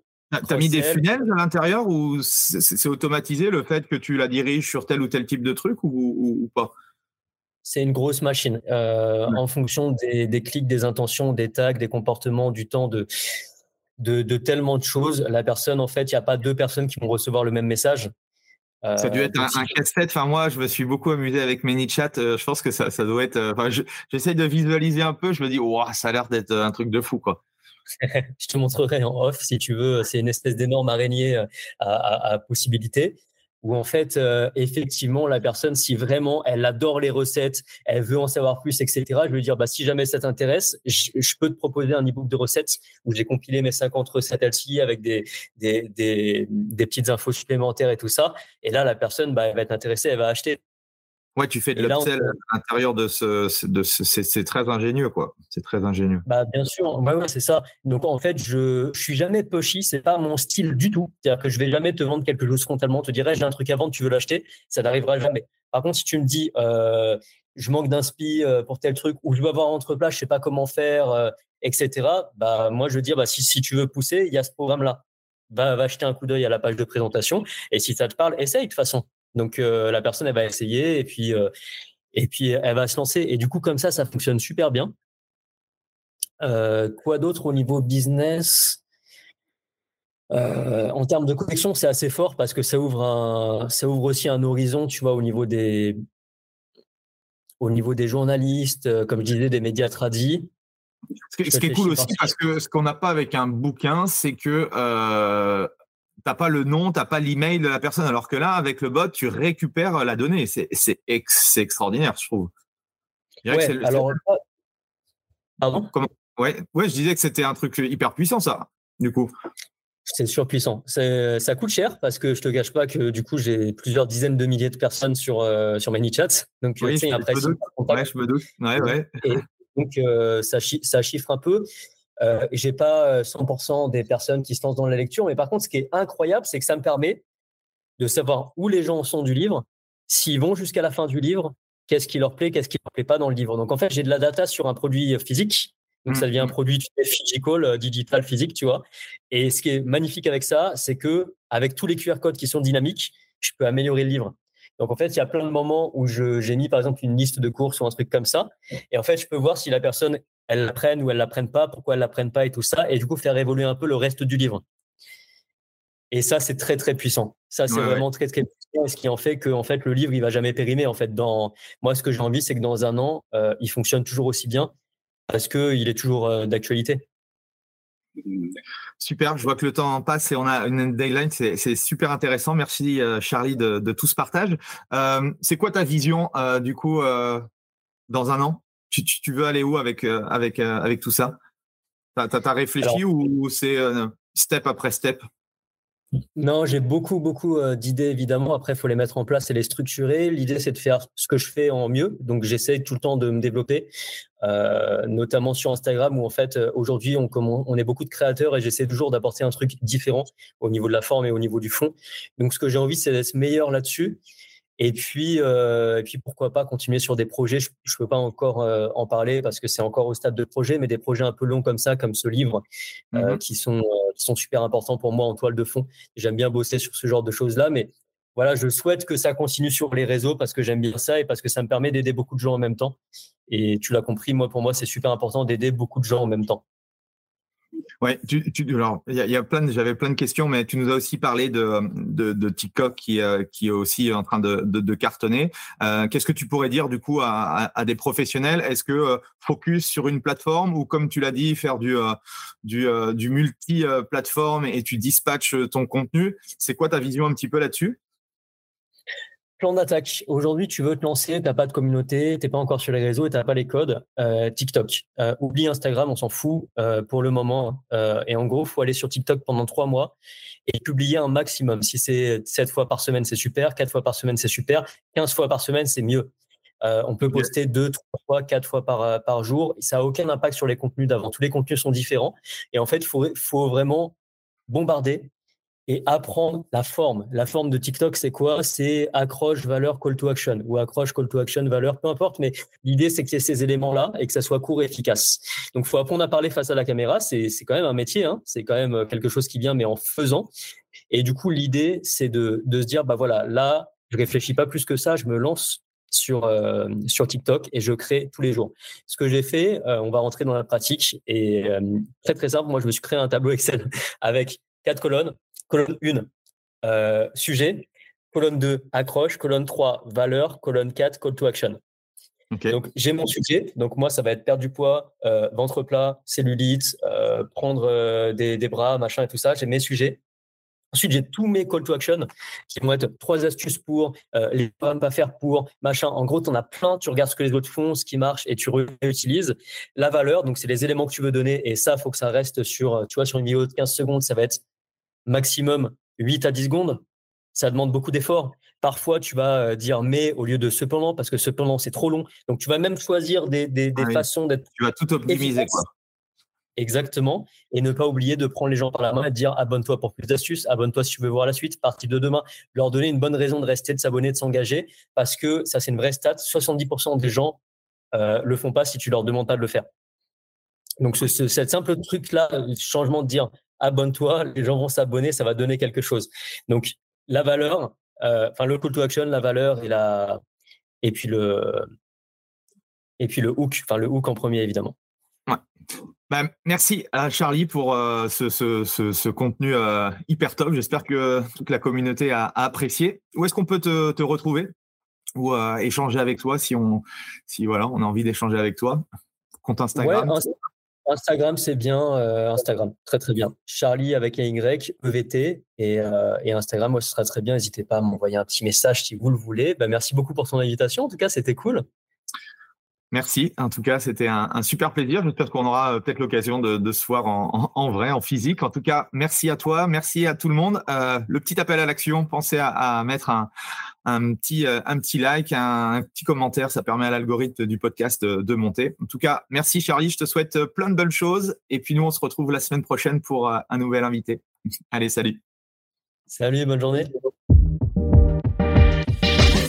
S3: tu as mis des funnels à l'intérieur ou c'est automatisé le fait que tu la diriges sur tel ou tel type de truc ou pas?
S1: C'est une grosse machine. Euh, en fonction des, clics, des intentions, des tags, des comportements, du temps, de, de, tellement de choses, la personne, en fait, il n'y a pas deux personnes qui vont recevoir le même message.
S3: ça a dû être un, casse-tête. Enfin, moi, je me suis beaucoup amusé avec ManyChat. Euh, je pense que ça, ça doit être. Euh, enfin, j'essaie de visualiser un peu. Je me dis, wow, ça a l'air d'être un truc de fou, quoi.
S1: je te montrerai en off si tu veux. C'est une espèce d'énorme araignée à, à, à possibilités où en fait, euh, effectivement, la personne, si vraiment elle adore les recettes, elle veut en savoir plus, etc., je veux dire, bah, si jamais ça t'intéresse, je, peux te proposer un e-book de recettes où j'ai compilé mes 50 recettes LCI avec des, des, des, des, petites infos supplémentaires et tout ça. Et là, la personne, bah, elle va être intéressée, elle va acheter.
S3: Ouais, tu fais de l'upsell à l'intérieur de ce, de c'est très ingénieux quoi. C'est très ingénieux.
S1: Bah bien sûr, ouais, ouais c'est ça. Donc en fait, je, je suis jamais pushy, c'est pas mon style du tout. C'est-à-dire que je vais jamais te vendre quelque chose frontalement, te dirais j'ai un truc à vendre, tu veux l'acheter, ça n'arrivera jamais. Par contre, si tu me dis euh, je manque d'inspi euh, pour tel truc ou je veux avoir un entreplat, je sais pas comment faire, euh, etc. Bah moi je veux dire bah si si tu veux pousser, il y a ce programme là. Va, va acheter un coup d'œil à la page de présentation et si ça te parle, essaye de toute façon. Donc euh, la personne, elle va essayer et puis, euh, et puis elle va se lancer. Et du coup, comme ça, ça fonctionne super bien. Euh, quoi d'autre au niveau business? En termes de connexion, c'est assez fort parce que ça ouvre, un, ça ouvre aussi un horizon, tu vois, au niveau des, au niveau des journalistes, comme je disais, des médias tradis.
S3: Ce, qui est cool aussi, parce que ce qu'on n'a pas avec un bouquin, c'est que euh, t'as pas le nom, t'as pas l'email de la personne, alors que là, avec le bot, tu récupères la donnée. C'est extraordinaire, je trouve.
S1: ouais, alors,
S3: pardon? Ouais, ouais, je disais que c'était un truc hyper puissant, ça, du coup.
S1: C'est surpuissant. Ça coûte cher parce que je te gâche pas que du coup j'ai plusieurs dizaines de milliers de personnes sur euh, sur ManyChat. Donc
S3: oui, tu sais, après, ouais, je me doute. Ouais, ouais.
S1: Donc, euh, ça, ça, chiffre un peu. Euh, j'ai pas 100% euh, des personnes qui se lancent dans la lecture, mais par contre, ce qui est incroyable, c'est que ça me permet de savoir où les gens sont du livre, s'ils vont jusqu'à la fin du livre, qu'est-ce qui leur plaît, qu'est-ce qui leur plaît pas dans le livre. Donc, en fait, j'ai de la data sur un produit physique. Donc, ça devient un mmh. produit physical, digital, physique, tu vois. Et ce qui est magnifique avec ça, c'est que avec tous les QR codes qui sont dynamiques, je peux améliorer le livre. Donc en fait, il y a plein de moments où j'ai mis par exemple une liste de courses ou un truc comme ça. Et en fait, je peux voir si la personne, elle la prenne ou elle la prenne pas, pourquoi elle la prenne pas et tout ça. Et du coup, faire évoluer un peu le reste du livre. Et ça, c'est très, très puissant. Ça, c'est vraiment très, très puissant. ce qui en fait que en fait, le livre, il va jamais périmer. En fait, dans... Moi, ce que j'ai envie, c'est que dans un an, euh, il fonctionne toujours aussi bien parce qu'il est toujours euh, d'actualité.
S3: Super, je vois que le temps passe et on a une deadline, c'est super intéressant. Merci euh, Charlie de, tout ce partage. Euh, c'est quoi ta vision euh, du coup dans un an? Tu, veux aller où avec, avec, avec tout ça? Tu as, réfléchi ou c'est step après step?
S1: Non, j'ai beaucoup, beaucoup d'idées, évidemment. Après, il faut les mettre en place et les structurer. L'idée, c'est de faire ce que je fais en mieux. Donc, j'essaie tout le temps de me développer, notamment sur Instagram, où en fait, aujourd'hui, on, on, est beaucoup de créateurs et j'essaie toujours d'apporter un truc différent au niveau de la forme et au niveau du fond. Donc, ce que j'ai envie, c'est d'être meilleur là-dessus. Et puis, et puis, pourquoi pas continuer sur des projets. Je ne peux pas encore en parler parce que c'est encore au stade de projet, mais des projets un peu longs comme ça, comme ce livre, mmh qui sont qui sont super importants pour moi en toile de fond. J'aime bien bosser sur ce genre de choses-là, mais voilà, je souhaite que ça continue sur les réseaux parce que j'aime bien ça et parce que ça me permet d'aider beaucoup de gens en même temps. Et tu l'as compris, moi, pour moi, c'est super important d'aider beaucoup de gens en même temps.
S3: Ouais, tu, alors il y, a plein, j'avais plein de questions, mais tu nous as aussi parlé de, de, TikTok qui, euh, qui est aussi en train de, de, cartonner. Euh, Qu'est-ce que tu pourrais dire du coup à, des professionnels? Est-ce que euh, focus sur une plateforme ou comme tu l'as dit, faire du, du, du multi-plateforme et tu dispatches ton contenu? C'est quoi ta vision un petit peu là-dessus?
S1: Plan d'attaque. Aujourd'hui, tu veux te lancer, tu n'as pas de communauté, tu n'es pas encore sur les réseaux et tu n'as pas les codes. Euh, TikTok. Euh, oublie Instagram, on s'en fout euh, pour le moment. et en gros, il faut aller sur TikTok pendant trois mois et publier un maximum. Si c'est sept fois par semaine, c'est super. Quatre fois par semaine, c'est super. Quinze fois par semaine, c'est mieux. on peut poster deux, trois fois, quatre fois par, par jour. Ça n'a aucun impact sur les contenus d'avant. Tous les contenus sont différents. Et en fait, il faut, faut vraiment bombarder et apprendre la forme. La forme de TikTok, c'est quoi? C'est accroche, valeur, call to action ou accroche, call to action, valeur, peu importe. Mais l'idée, c'est qu'il y ait ces éléments-là et que ça soit court et efficace. Donc, faut apprendre à parler face à la caméra. C'est quand même un métier. Hein c'est quand même euh, quelque chose qui vient, mais en faisant. Et du coup, l'idée, c'est de, de se dire, bah voilà, là, je réfléchis pas plus que ça. Je me lance sur, euh, sur TikTok et je crée tous les jours. Ce que j'ai fait, euh, on va rentrer dans la pratique et très très simple. Moi, je me suis créé un tableau Excel avec quatre colonnes colonne 1, euh, sujet, colonne 2, accroche, colonne 3, valeur, colonne 4, call to action. Donc, j'ai mon sujet. Donc, moi, ça va être perdre du poids, euh, ventre plat, cellulite, euh, prendre des, des, bras, machin et tout ça. J'ai mes sujets. Ensuite, j'ai tous mes call to action qui vont être trois astuces pour, les pas ne pas faire pour, machin. En gros, tu en as plein. Tu regardes ce que les autres font, ce qui marche et tu réutilises. La valeur, donc c'est les éléments que tu veux donner. Et ça, il faut que ça reste sur, tu vois, sur une vidéo de 15 secondes, ça va être maximum 8 à 10 secondes. Ça demande beaucoup d'efforts. Parfois, tu vas euh, dire mais au lieu de cependant, parce que cependant, c'est trop long. Donc, tu vas même choisir des, des, ah façons d'être.
S3: Tu vas tout optimiser, quoi.
S1: Exactement. Et ne pas oublier de prendre les gens par la main et de dire abonne-toi pour plus d'astuces, abonne-toi si tu veux voir la suite, partie de demain. Leur donner une bonne raison de rester, de s'abonner, de s'engager, parce que ça, c'est une vraie stat. 70% des gens euh, le font pas si tu leur demandes pas de le faire. Donc, ce, ce, cette simple truc-là, changement de dire abonne-toi, les gens vont s'abonner, ça va donner quelque chose. Donc, la valeur, euh, enfin, le call to action, la valeur et la, et puis le, et puis le hook, enfin, le hook en premier, évidemment.
S3: Bah, merci à Charlie pour euh, ce, ce, ce, contenu euh, hyper top. J'espère que toute la communauté a, apprécié. Où est-ce qu'on peut te, te, retrouver ou euh, échanger avec toi si on, si voilà, on a envie d'échanger avec toi? Compte Instagram.
S1: Instagram, c'est bien. Instagram, très très bien. Charlie avec un Y, EVT et, et Instagram, moi, ce sera très bien. N'hésitez pas à m'envoyer un petit message si vous le voulez. Bah, merci beaucoup pour ton invitation. En tout cas, c'était cool.
S3: Merci. En tout cas, c'était un, super plaisir. J'espère qu'on aura euh, peut-être l'occasion de, se voir en, vrai, en physique. En tout cas, merci à toi, merci à tout le monde. Euh, le petit appel à l'action, pensez à, mettre un, petit, euh, un petit like, un, petit commentaire. Ça permet à l'algorithme du podcast de, monter. En tout cas, merci Charlie. Je te souhaite plein de bonnes choses. Et puis nous, on se retrouve la semaine prochaine pour un nouvel invité. Allez, salut.
S1: Salut, bonne journée.